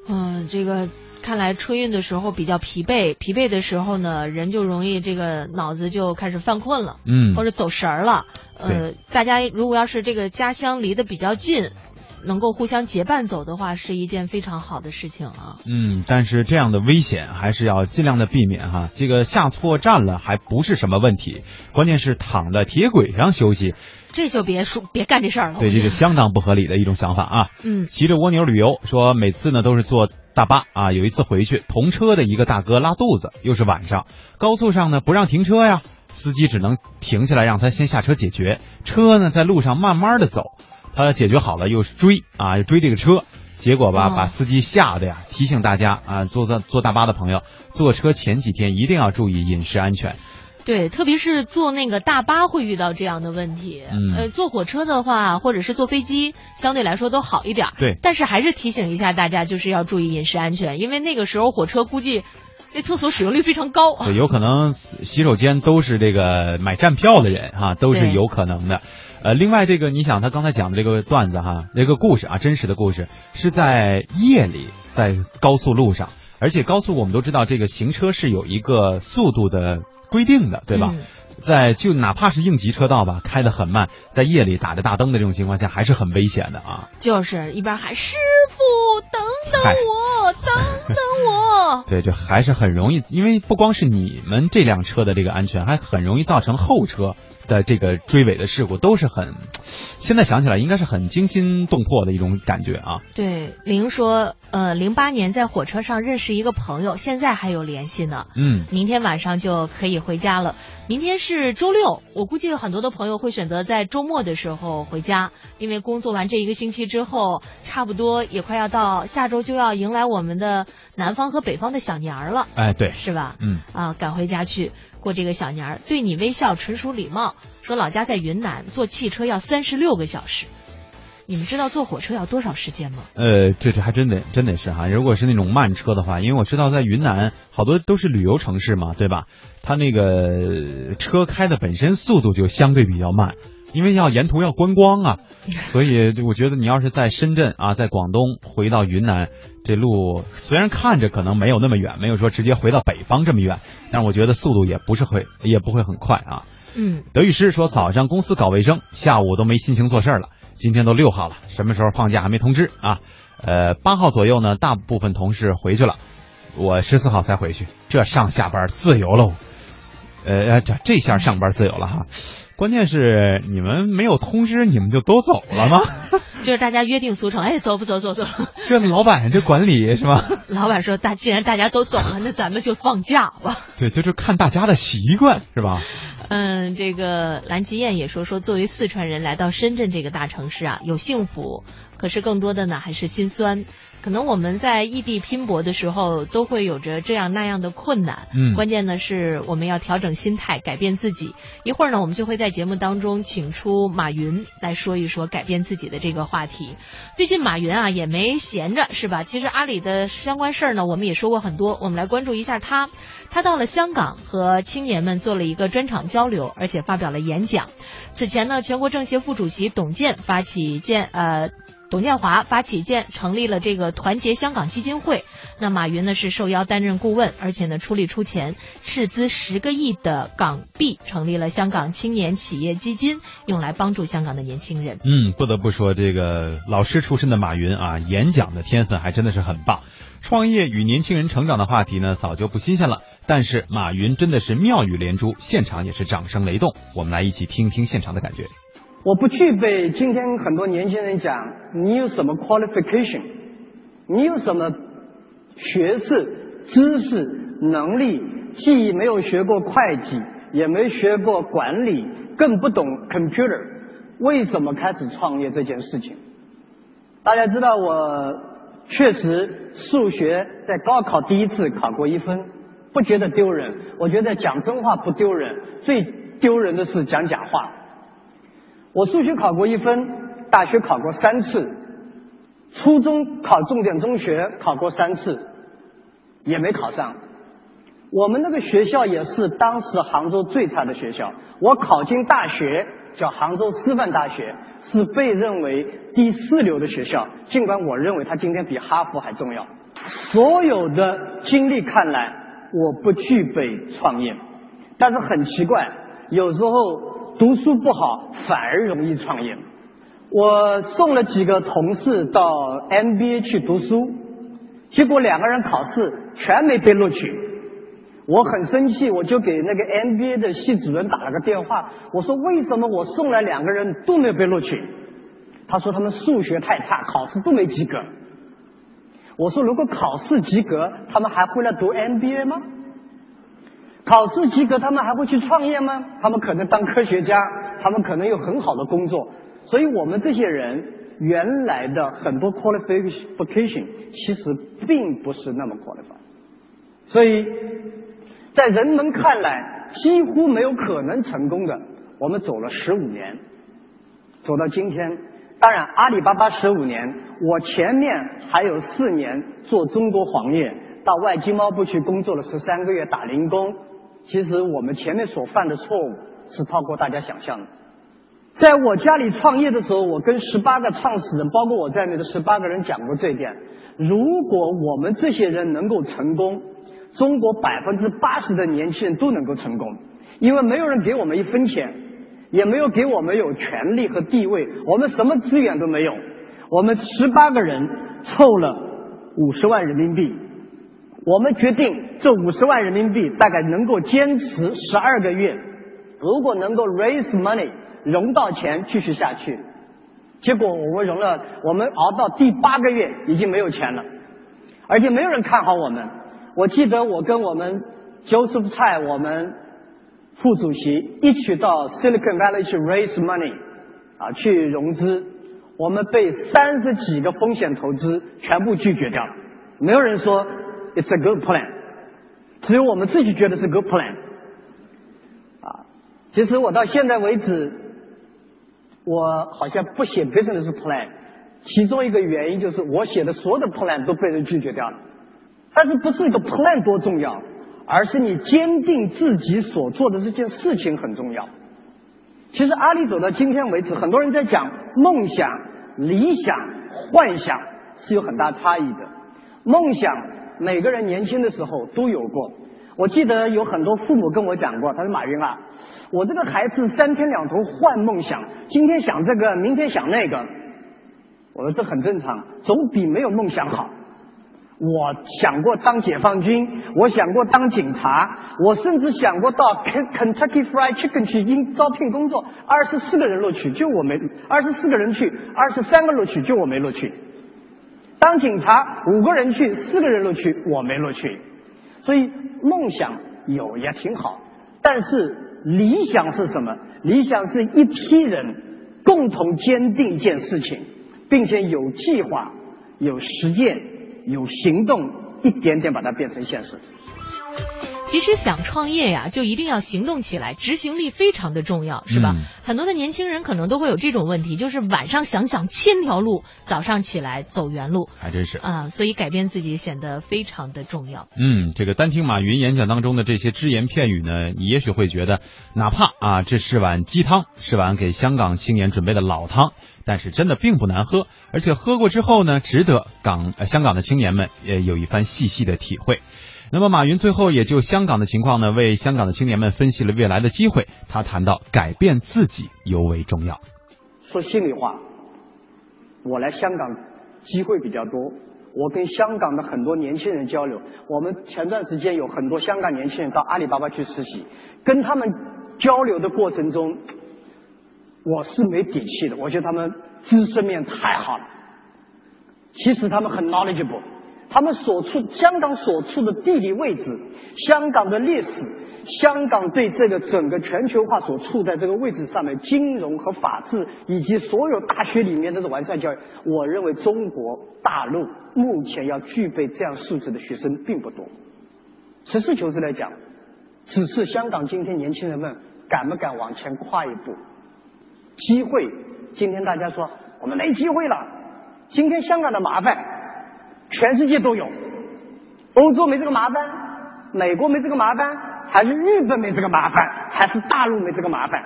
嗯，这个看来春运的时候比较疲惫，疲惫的时候呢，人就容易这个脑子就开始犯困了，嗯或者走神儿了。呃，大家如果要是这个家乡离得比较近，能够互相结伴走的话，是一件非常好的事情啊。嗯，但是这样的危险还是要尽量的避免哈。这个下错站了还不是什么问题，关键是躺在铁轨上休息，这就别说别干这事儿了。对，这是相当不合理的一种想法啊。嗯骑着蜗牛旅游，说每次呢都是坐大巴啊。有一次回去，同车的一个大哥拉肚子，又是晚上，高速上呢不让停车呀，司机只能停下来让他先下车解决。车呢在路上慢慢的走，他解决好了又是追啊，又追这个车。结果吧，哦把司机吓得呀！提醒大家啊，坐大坐大巴的朋友，坐车前几天一定要注意饮食安全。对，特别是坐那个大巴会遇到这样的问题。嗯呃，坐火车的话，或者是坐飞机，相对来说都好一点。对但是还是提醒一下大家，就是要注意饮食安全，因为那个时候火车估计那厕所使用率非常高。对，有可能洗手间都是这个买站票的人哈、都是有可能的。呃，另外这个你想他刚才讲的这个段子哈，这个故事啊，真实的故事是在夜里，在高速路上，而且高速我们都知道这个行车是有一个速度的规定的，对吧？嗯在就哪怕是应急车道吧，开得很慢，在夜里打着大灯的这种情况下，还是很危险的啊。就是一边喊师傅等等我，等等我。对，这还是很容易，因为不光是你们这辆车的这个安全，还很容易造成后车的这个追尾的事故，都是很，现在想起来应该是很惊心动魄的一种感觉啊。对，玲说，呃，零八年在火车上认识一个朋友，现在还有联系呢。嗯，明天晚上就可以回家了。明天是周六，我估计有很多的朋友会选择在周末的时候回家，因为工作完这一个星期之后，差不多也快要到下周就要迎来我们的南方和北方的小年儿了，哎，对，是吧？嗯，啊，赶回家去过这个小年儿，对你微笑纯属礼貌。说老家在云南，坐汽车要三十六个小时，你们知道坐火车要多少时间吗？呃，这这还真得真得是哈，如果是那种慢车的话，因为我知道在云南好多都是旅游城市嘛，对吧？它那个车开的本身速度就相对比较慢，因为要沿途要观光啊，所以我觉得你要是在深圳啊，在广东回到云南，这路虽然看着可能没有那么远，没有说直接回到北方这么远，但是我觉得速度也不是会也不会很快啊。嗯，德语师说早上公司搞卫生，下午都没心情做事了。今天都六号了，什么时候放假还没通知啊？呃，八号左右呢，大部分同事回去了，我十四号才回去，这上下班自由喽。呃，这这下上班自由了哈。关键是你们没有通知，你们就都走了吗？就是大家约定俗成，哎，走不走走走。这老板这管理是吧？老板说，大既然大家都走了，那咱们就放假吧。对，就是看大家的习惯是吧？嗯，这个蓝吉燕也说说，作为四川人来到深圳这个大城市啊，有幸福，可是更多的呢还是心酸。可能我们在异地拼搏的时候，都会有着这样那样的困难。嗯关键呢是我们要调整心态，改变自己。一会儿呢，我们就会在节目当中请出马云来说一说改变自己的这个话题。最近马云啊也没闲着，是吧？其实阿里的相关事儿呢，我们也说过很多，我们来关注一下他。他到了香港和青年们做了一个专场交流，而且发表了演讲。此前呢，全国政协副主席董建发起建呃董建华发起建成立了这个团结香港基金会。那马云呢是受邀担任顾问，而且呢出力出钱，斥资十个亿的港币成立了香港青年企业基金，用来帮助香港的年轻人。嗯，不得不说，这个老师出身的马云啊，演讲的天分还真的是很棒。创业与年轻人成长的话题呢，早就不新鲜了。但是马云真的是妙语连珠，现场也是掌声雷动。我们来一起听听现场的感觉。我不具备今天很多年轻人讲你有什么 qualification，你有什么学识、知识、能力，既没有学过会计，也没学过管理，更不懂 computer，为什么开始创业这件事情？大家知道我确实数学在高考第一次考过一分，不觉得丢人。我觉得讲真话不丢人，最丢人的是讲假话。我数学考过一分，大学考过三次，初中考重点中学考过三次，也没考上。我们那个学校也是当时杭州最差的学校。我考进大学叫杭州师范大学，是被认为第四流的学校。尽管我认为它今天比哈佛还重要。所有的经历看来，我不具备创业，但是很奇怪，有时候。读书不好反而容易创业。我送了几个同事到 MBA 去读书，结果两个人考试全没被录取。我很生气，我就给那个 MBA 的系主任打了个电话，我说为什么我送来两个人都没有被录取？他说他们数学太差，考试都没及格。我说如果考试及格，他们还会来读 MBA 吗？考试及格，他们还会去创业吗？他们可能当科学家，他们可能有很好的工作。所以我们这些人原来的很多 qualification 其实并不是那么 qualified。所以在人们看来几乎没有可能成功的，我们走了十五年，走到今天。当然，阿里巴巴十五年，我前面还有四年做中国黄页，到外经贸部去工作了十三个月打零工。其实我们前面所犯的错误是超过大家想象的。在我家里创业的时候，我跟十八个创始人，包括我在内的十八个人讲过这一点。如果我们这些人能够成功，中国百分之八十的年轻人都能够成功，因为没有人给我们一分钱，也没有给我们有权利和地位，我们什么资源都没有。我们十八个人凑了五十万人民币。我们决定这五十万人民币大概能够坚持十二个月，如果能够 raise money 融到钱继续下去，结果我们融了，我们熬到第八个月已经没有钱了，而且没有人看好我们。我记得我跟我们 Joseph 蔡我们副主席一起到 Silicon Valley 去 raise money 啊去融资，我们被三十几个风险投资全部拒绝掉了，没有人说。It's a good plan，只有我们自己觉得是 good plan。啊，其实我到现在为止，我好像不写 business plan，其中一个原因就是我写的所有的 plan 都被人拒绝掉了。但是不是一个 plan 多重要，而是你坚定自己所做的这件事情很重要。其实阿里走到今天为止，很多人在讲梦想、理想、幻想是有很大差异的。梦想。每个人年轻的时候都有过。我记得有很多父母跟我讲过，他说：“马云啊，我这个孩子三天两头换梦想，今天想这个，明天想那个。”我说：“这很正常，总比没有梦想好。”我想过当解放军，我想过当警察，我甚至想过到 Kentucky Fried Chicken 去应招聘工作，二十四个人录取，就我没；二十四个人去，二十三个录取，就我没录取。当警察，五个人去，四个人录取，我没录取。所以梦想有也挺好，但是理想是什么？理想是一批人共同坚定一件事情，并且有计划、有实践、有行动，一点点把它变成现实。其实想创业呀，就一定要行动起来，执行力非常的重要，是吧？嗯很多的年轻人可能都会有这种问题，就是晚上想想千条路，早上起来走原路还真是。啊、所以改变自己显得非常的重要。嗯，这个单听马云演讲当中的这些只言片语呢，你也许会觉得，哪怕啊这是碗鸡汤，是碗给香港青年准备的老汤，但是真的并不难喝，而且喝过之后呢，值得港、呃、香港的青年们也有一番细细的体会。那么马云最后也就香港的情况呢，为香港的青年们分析了未来的机会。他谈到改变自己尤为重要。说心里话，我来香港机会比较多。我跟香港的很多年轻人交流，我们前段时间有很多香港年轻人到阿里巴巴去实习，跟他们交流的过程中，我是没底气的。我觉得他们知识面太好了，其实他们很 knowledgeable，他们所处香港所处的地理位置，香港的历史，香港对这个整个全球化所处在这个位置上面，金融和法治以及所有大学里面的完善教育，我认为中国大陆目前要具备这样素质的学生并不多。实事求是来讲，只是香港今天年轻人们敢不敢往前跨一步？机会，今天大家说我们没机会了。今天香港的麻烦，全世界都有，欧洲没这个麻烦，美国没这个麻烦，还是日本没这个麻烦，还是大陆没这个麻烦，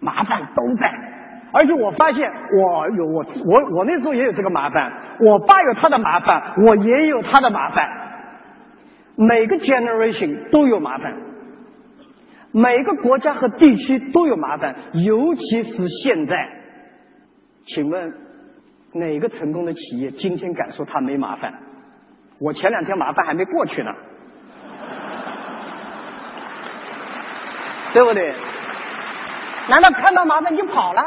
麻烦都在。而且我发现，我有我我我那时候也有这个麻烦，我爸有他的麻烦，我也有他的麻烦，每个 generation 都有麻烦。每个国家和地区都有麻烦，尤其是现在。请问，哪个成功的企业今天敢说他没麻烦？我前两天麻烦还没过去呢，对不对？难道看到麻烦你就跑了？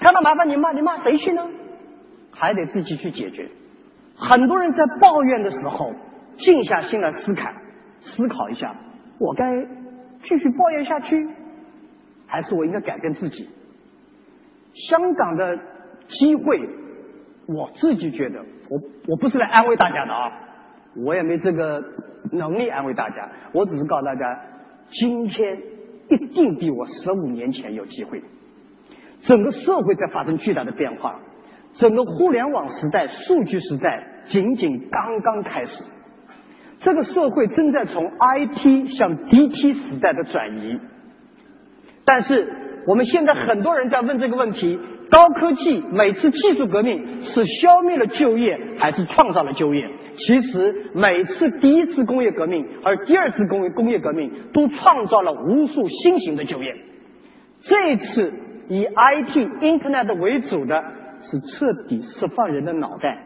看到麻烦你骂你骂谁去呢？还得自己去解决。很多人在抱怨的时候，静下心来思考，思考一下，我该继续抱怨下去，还是我应该改变自己？香港的机会，我自己觉得，我我不是来安慰大家的啊，我也没这个能力安慰大家，我只是告诉大家，今天一定比我十五年前有机会。整个社会在发生巨大的变化，整个互联网时代、数据时代仅仅刚刚开始。这个社会正在从 IT 向 DT 时代的转移，但是我们现在很多人在问这个问题：高科技每次技术革命是消灭了就业，还是创造了就业？其实每次第一次工业革命和第二次工业工业革命都创造了无数新型的就业。这一次以 IT、Internet 为主的是彻底释放人的脑袋。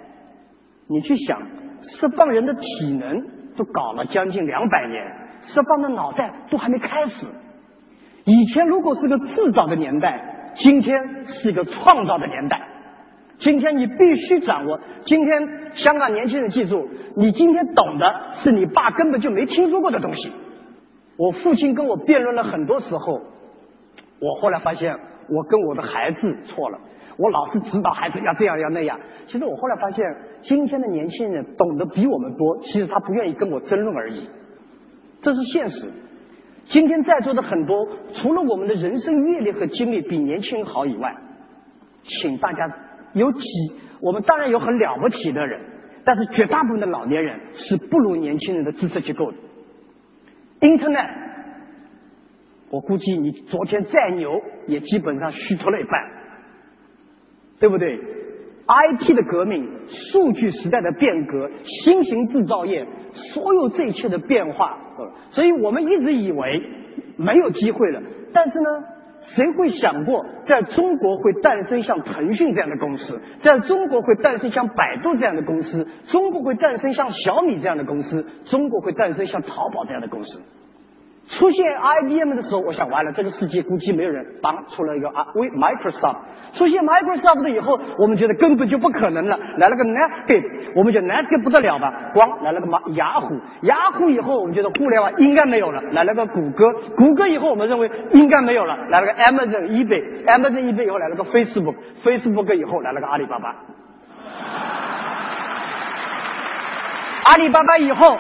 你去想，释放人的体能都搞了将近两百年，释放的脑袋都还没开始。以前如果是个制造的年代，今天是一个创造的年代。今天你必须掌握。今天香港年轻人记住，你今天懂的是你爸根本就没听说过的东西。我父亲跟我辩论了很多时候，我后来发现我跟我的孩子错了。我老是指导孩子要这样要那样。其实我后来发现，今天的年轻人懂得比我们多，其实他不愿意跟我争论而已，这是现实。今天在座的很多，除了我们的人生阅历和经历比年轻人好以外，请大家有几，我们当然有很了不起的人，但是绝大部分的老年人是不如年轻人的知识结构的。Internet，我估计你昨天再牛，也基本上虚脱了一半。对不对？IT 的革命、数据时代的变革、新型制造业，所有这一切的变化，所以我们一直以为没有机会了。但是呢，谁会想过，在中国会诞生像腾讯这样的公司，在中国会诞生像百度这样的公司，中国会诞生像小米这样的公司，中国会诞生像淘宝这样的公司。出现 IBM 的时候，我想完了，这个世界估计没有人帮出了一个啊，为 Microsoft。出现 Microsoft 以后，我们觉得根本就不可能了。来了个 Netscape，我们觉得 Netscape 不得了吧？光来了个马雅虎，雅虎以后我们觉得互联网应该没有了。来了个谷歌，谷歌以后我们认为应该没有了。来了个 Amazon、eBay，Amazon、eBay 以后来了个 Facebook，Facebook 以后来了个阿里巴巴。阿里巴巴以后。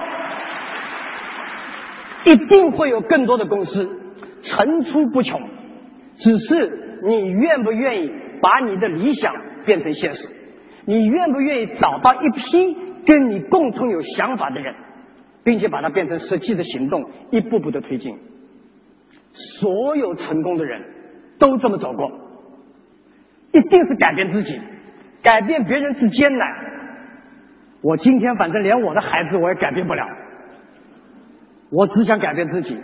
一定会有更多的公司层出不穷，只是你愿不愿意把你的理想变成现实？你愿不愿意找到一批跟你共同有想法的人，并且把它变成实际的行动，一步步的推进？所有成功的人都这么走过，一定是改变自己，改变别人是艰难。我今天反正连我的孩子我也改变不了，我只想改变自己，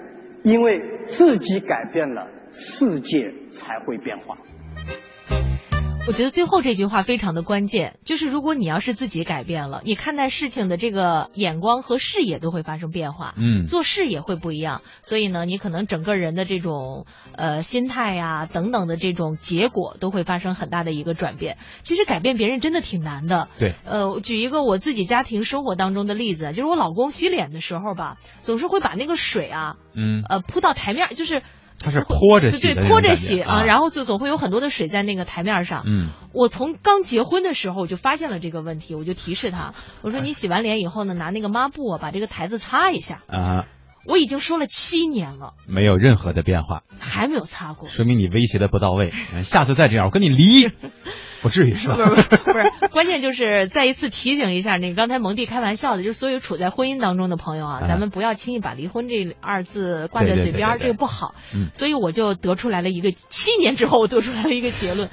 因为自己改变了，世界才会变化。我觉得最后这句话非常的关键，就是如果你要是自己改变了，你看待事情的这个眼光和视野都会发生变化，嗯做事也会不一样，所以呢，你可能整个人的这种呃心态呀、等等的这种结果都会发生很大的一个转变。其实改变别人真的挺难的，对，呃，我举一个我自己家庭生活当中的例子，就是我老公洗脸的时候吧，总是会把那个水啊，嗯，呃，铺到台面，就是。他是泼着洗的对，泼着洗啊，然后就总会有很多的水在那个台面上。嗯，我从刚结婚的时候我就发现了这个问题，我就提示他，我说你洗完脸以后呢，拿那个抹布啊把这个台子擦一下。啊，我已经说了七年了，没有任何的变化，还没有擦过。说明你威胁的不到位。下次再这样，我跟你离，不至于是吧？不是关键就是再一次提醒一下，那个刚才蒙蒂开玩笑的，就是所有处在婚姻当中的朋友啊，嗯咱们不要轻易把离婚这二字挂在嘴边这个不好。嗯所以我就得出来了一个七年之后，我得出来了一个结论：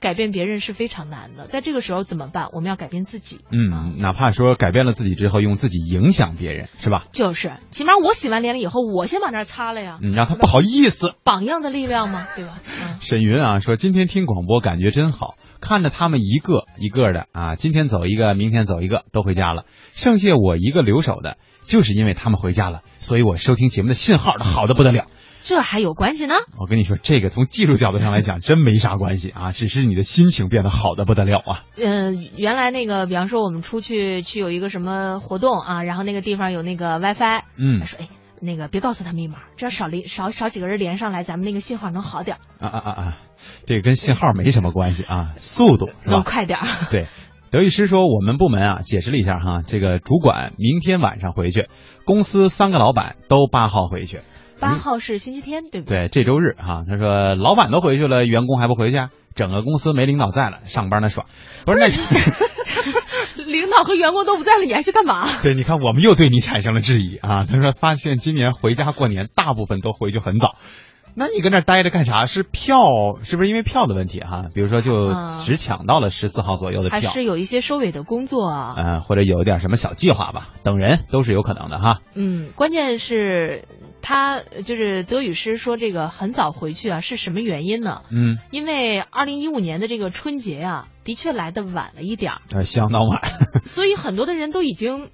改变别人是非常难的。在这个时候怎么办？我们要改变自己。嗯，哪怕说改变了自己之后，用自己影响别人，是吧？就是，起码我洗完脸了以后，我先把那擦了呀。嗯，让他不好意思。榜样的力量嘛，对吧？沈云啊说，今天听广播感觉真好，看着他们一个一个的啊，今天走一个，明天走一个，都回家了，剩下我一个留守的，就是因为他们回家了，所以我收听节目的信号好的不得了。这还有关系呢？我跟你说，这个从技术角度上来讲，真没啥关系啊，只是你的心情变得好的不得了啊。呃，原来那个，比方说我们出去去有一个什么活动啊，然后那个地方有那个 WiFi，嗯他说哎，那个别告诉他密码，这要少连少少几个人连上来，咱们那个信号能好点，啊啊啊啊，这个跟信号没什么关系啊，速度是吧？能快点儿。对，德律师说，我们部门啊解释了一下哈，这个主管明天晚上回去，公司三个老板都八号回去。八号是星期天，对不对？对，这周日哈，他说老板都回去了，员工还不回去啊？整个公司没领导在了，上班呢爽。不是那，领导和员工都不在了，你还去干嘛？对，你看我们又对你产生了质疑啊。他说发现今年回家过年，大部分都回去很早。那你跟那待着干啥？是票是不是因为票的问题哈、比如说就啊只抢到了十四号左右的票，还是有一些收尾的工作啊。嗯、或者有点什么小计划吧，等人都是有可能的哈。嗯，关键是他就是德语师说这个很早回去啊，是什么原因呢？嗯，因为二零一五年的这个春节啊，的确来的晚了一点儿，呃，相当晚。所以很多的人都已经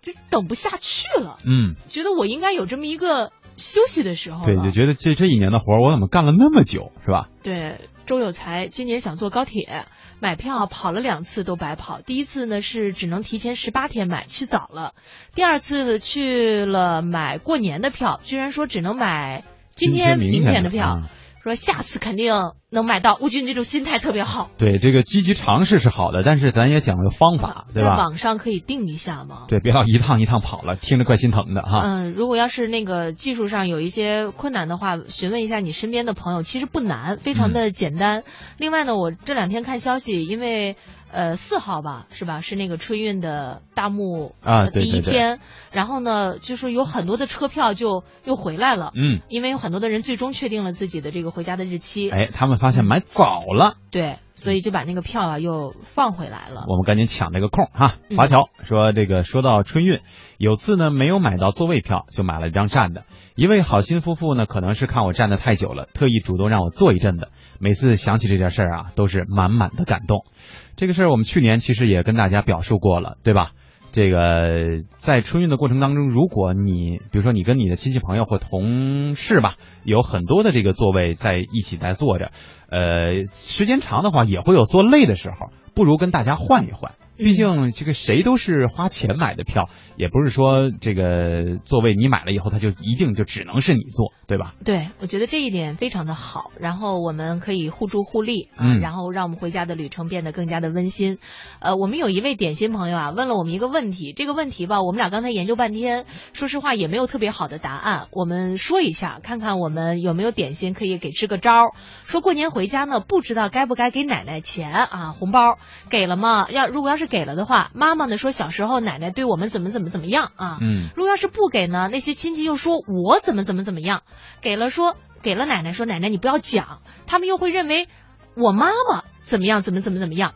就等不下去了，嗯，觉得我应该有这么一个休息的时候对，就觉得这这一年的活儿我怎么干了那么久，是吧？对，周有才今年想坐高铁，买票跑了两次都白跑。第一次呢是只能提前十八天买，去早了；第二次去了买过年的票，居然说只能买今天、明明天的的票，啊说下次肯定能买到。我觉得你这种心态特别好，对，这个积极尝试是好的，但是咱也讲究方法，对吧？在网上可以定一下吗？对，别老一趟一趟跑了，听着怪心疼的哈。嗯，如果要是那个技术上有一些困难的话，询问一下你身边的朋友，其实不难，非常嗯的简单。另外呢，我这两天看消息，因为呃四号吧，是吧？是那个春运的大幕呃啊对对对第一天，然后呢，就是有很多的车票就又回来了，嗯，因为有很多的人最终确定了自己的这个回家的日期，哎，他们发现买早了，对，所以就把那个票啊又放回来了。我们赶紧抢这个空哈。嗯华侨说，这个说到春运，有次呢没有买到座位票，就买了一张站的。一位好心夫妇呢，可能是看我站的太久了，特意主动让我坐一阵的。每次想起这件事儿啊，都是满满的感动。这个事儿我们去年其实也跟大家表述过了，对吧？这个在春运的过程当中，如果你比如说你跟你的亲戚朋友或同事吧，有很多的这个座位在一起在坐着，呃，时间长的话也会有坐累的时候，不如跟大家换一换。毕竟这个谁都是花钱买的票，也不是说这个座位你买了以后，他就一定就只能是你坐，对吧？对，我觉得这一点非常的好，然后我们可以互助互利啊，嗯然后让我们回家的旅程变得更加的温馨。呃，我们有一位点心朋友啊，问了我们一个问题，这个问题吧，我们俩刚才研究半天，说实话也没有特别好的答案。我们说一下，看看我们有没有点心可以给支个招儿。说过年回家呢，不知道该不该给奶奶钱啊，红包给了吗？要如果要是给了的话，妈妈呢说小时候奶奶对我们怎么怎么怎么样啊，嗯如果要是不给呢，那些亲戚又说我怎么怎么怎么样，给了说给了奶奶说奶奶你不要讲，他们又会认为我妈妈怎么样怎么怎么怎么样，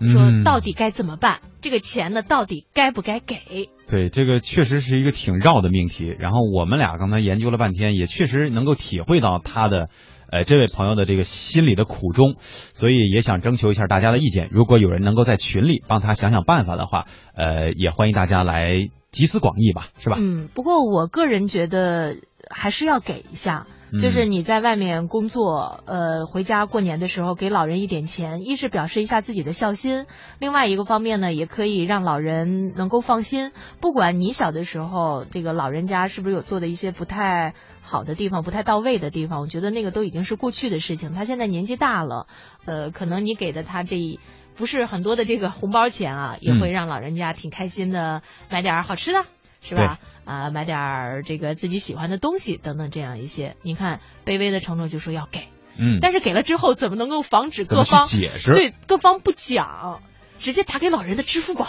说嗯到底该怎么办？这个钱呢到底该不该给？对，这个确实是一个挺绕的命题。然后我们俩刚才研究了半天，也确实能够体会到他的，呃，这位朋友的这个心里的苦衷，所以也想征求一下大家的意见。如果有人能够在群里帮他想想办法的话，呃，也欢迎大家来集思广益吧，是吧？嗯，不过我个人觉得还是要给一下。嗯就是你在外面工作，呃，回家过年的时候给老人一点钱，一是表示一下自己的孝心，另外一个方面呢，也可以让老人能够放心。不管你小的时候这个老人家是不是有做的一些不太好的地方、不太到位的地方，我觉得那个都已经是过去的事情。他现在年纪大了，呃，可能你给的他这一不是很多的这个红包钱啊，也会嗯让老人家挺开心的，买点儿好吃的。是吧？啊、买点儿这个自己喜欢的东西等等，这样一些，你看卑微的承诺就说要给，嗯，但是给了之后，怎么能够防止各方解释对各方不讲，直接打给老人的支付宝？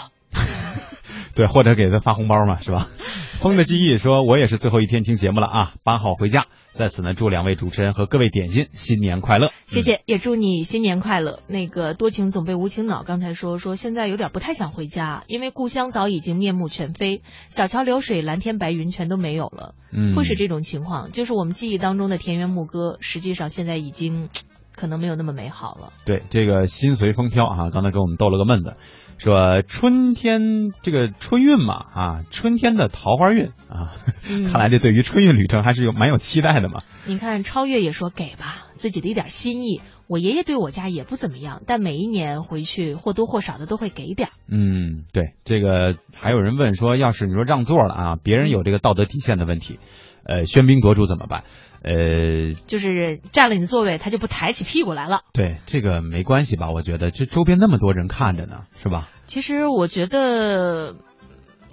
对，或者给他发红包嘛，是吧？风的记忆说，我也是最后一天听节目了啊，八号回家，在此呢，祝两位主持人和各位点心新年快乐。谢谢，也祝你新年快乐。那个多情总被无情恼，刚才说说现在有点不太想回家，因为故乡早已经面目全非，小桥流水、蓝天白云全都没有了。嗯会是这种情况，就是我们记忆当中的田园牧歌，实际上现在已经 可能没有那么美好了。对，这个心随风飘啊，刚才给我们逗了个闷子，说春天这个春运嘛啊，春天的桃花运啊，嗯看来这对于春运旅程还是有蛮有期待的嘛。你看，超越也说给吧，自己的一点心意。我爷爷对我家也不怎么样，但每一年回去或多或少的都会给点儿。嗯，对，这个还有人问说，要是你说让座了啊，别人有这个道德底线的问题，呃，喧宾夺主怎么办？呃，就是占了你的座位，他就不抬起屁股来了。对，这个没关系吧？我觉得这周边那么多人看着呢，是吧？其实我觉得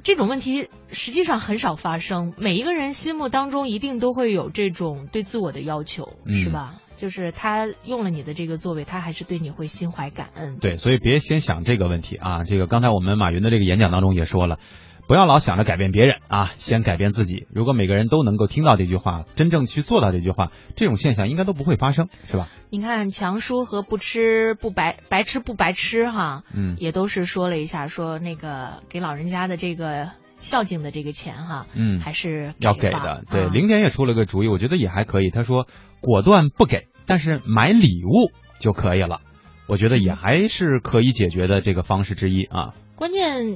这种问题实际上很少发生，每一个人心目当中一定都会有这种对自我的要求，嗯是吧？就是他用了你的这个座位，他还是对你会心怀感恩。对，所以别先想这个问题啊。这个刚才我们马云的这个演讲当中也说了，不要老想着改变别人啊，先改变自己。如果每个人都能够听到这句话，真正去做到这句话，这种现象应该都不会发生，是吧？你看强叔和不吃不白白吃不白吃哈，嗯也都是说了一下，说那个给老人家的这个孝敬的这个钱哈，嗯还是要给的。对，啊零点也出了个主意，我觉得也还可以。他说果断不给，但是买礼物就可以了。我觉得也还是可以解决的这个方式之一啊。关键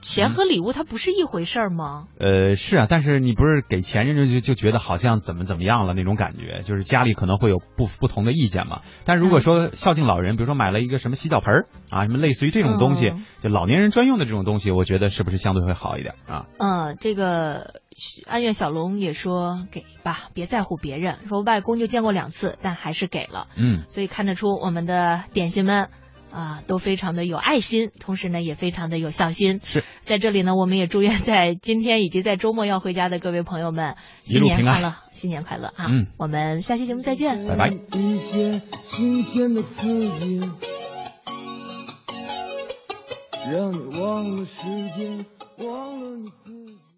钱和礼物它不是一回事儿吗？呃，是啊，但是你不是给钱，人家就就觉得好像怎么怎么样了那种感觉，就是家里可能会有不不同的意见嘛。但如果说孝敬老人，比如说买了一个什么洗脚盆儿啊，什么类似于这种东西，嗯就老年人专用的这种东西，我觉得是不是相对会好一点啊？嗯，这个安岳小龙也说给吧，别在乎别人。说外公就见过两次，但还是给了。嗯，所以看得出我们的点心们啊、都非常的有爱心，同时呢也非常的有孝心。是在这里呢，我们也祝愿在今天以及在周末要回家的各位朋友们新一路平安年快乐，新年快乐啊！嗯，我们下期节目再见，拜拜。一些新鲜的刺激，让你忘了时间，忘了你自己。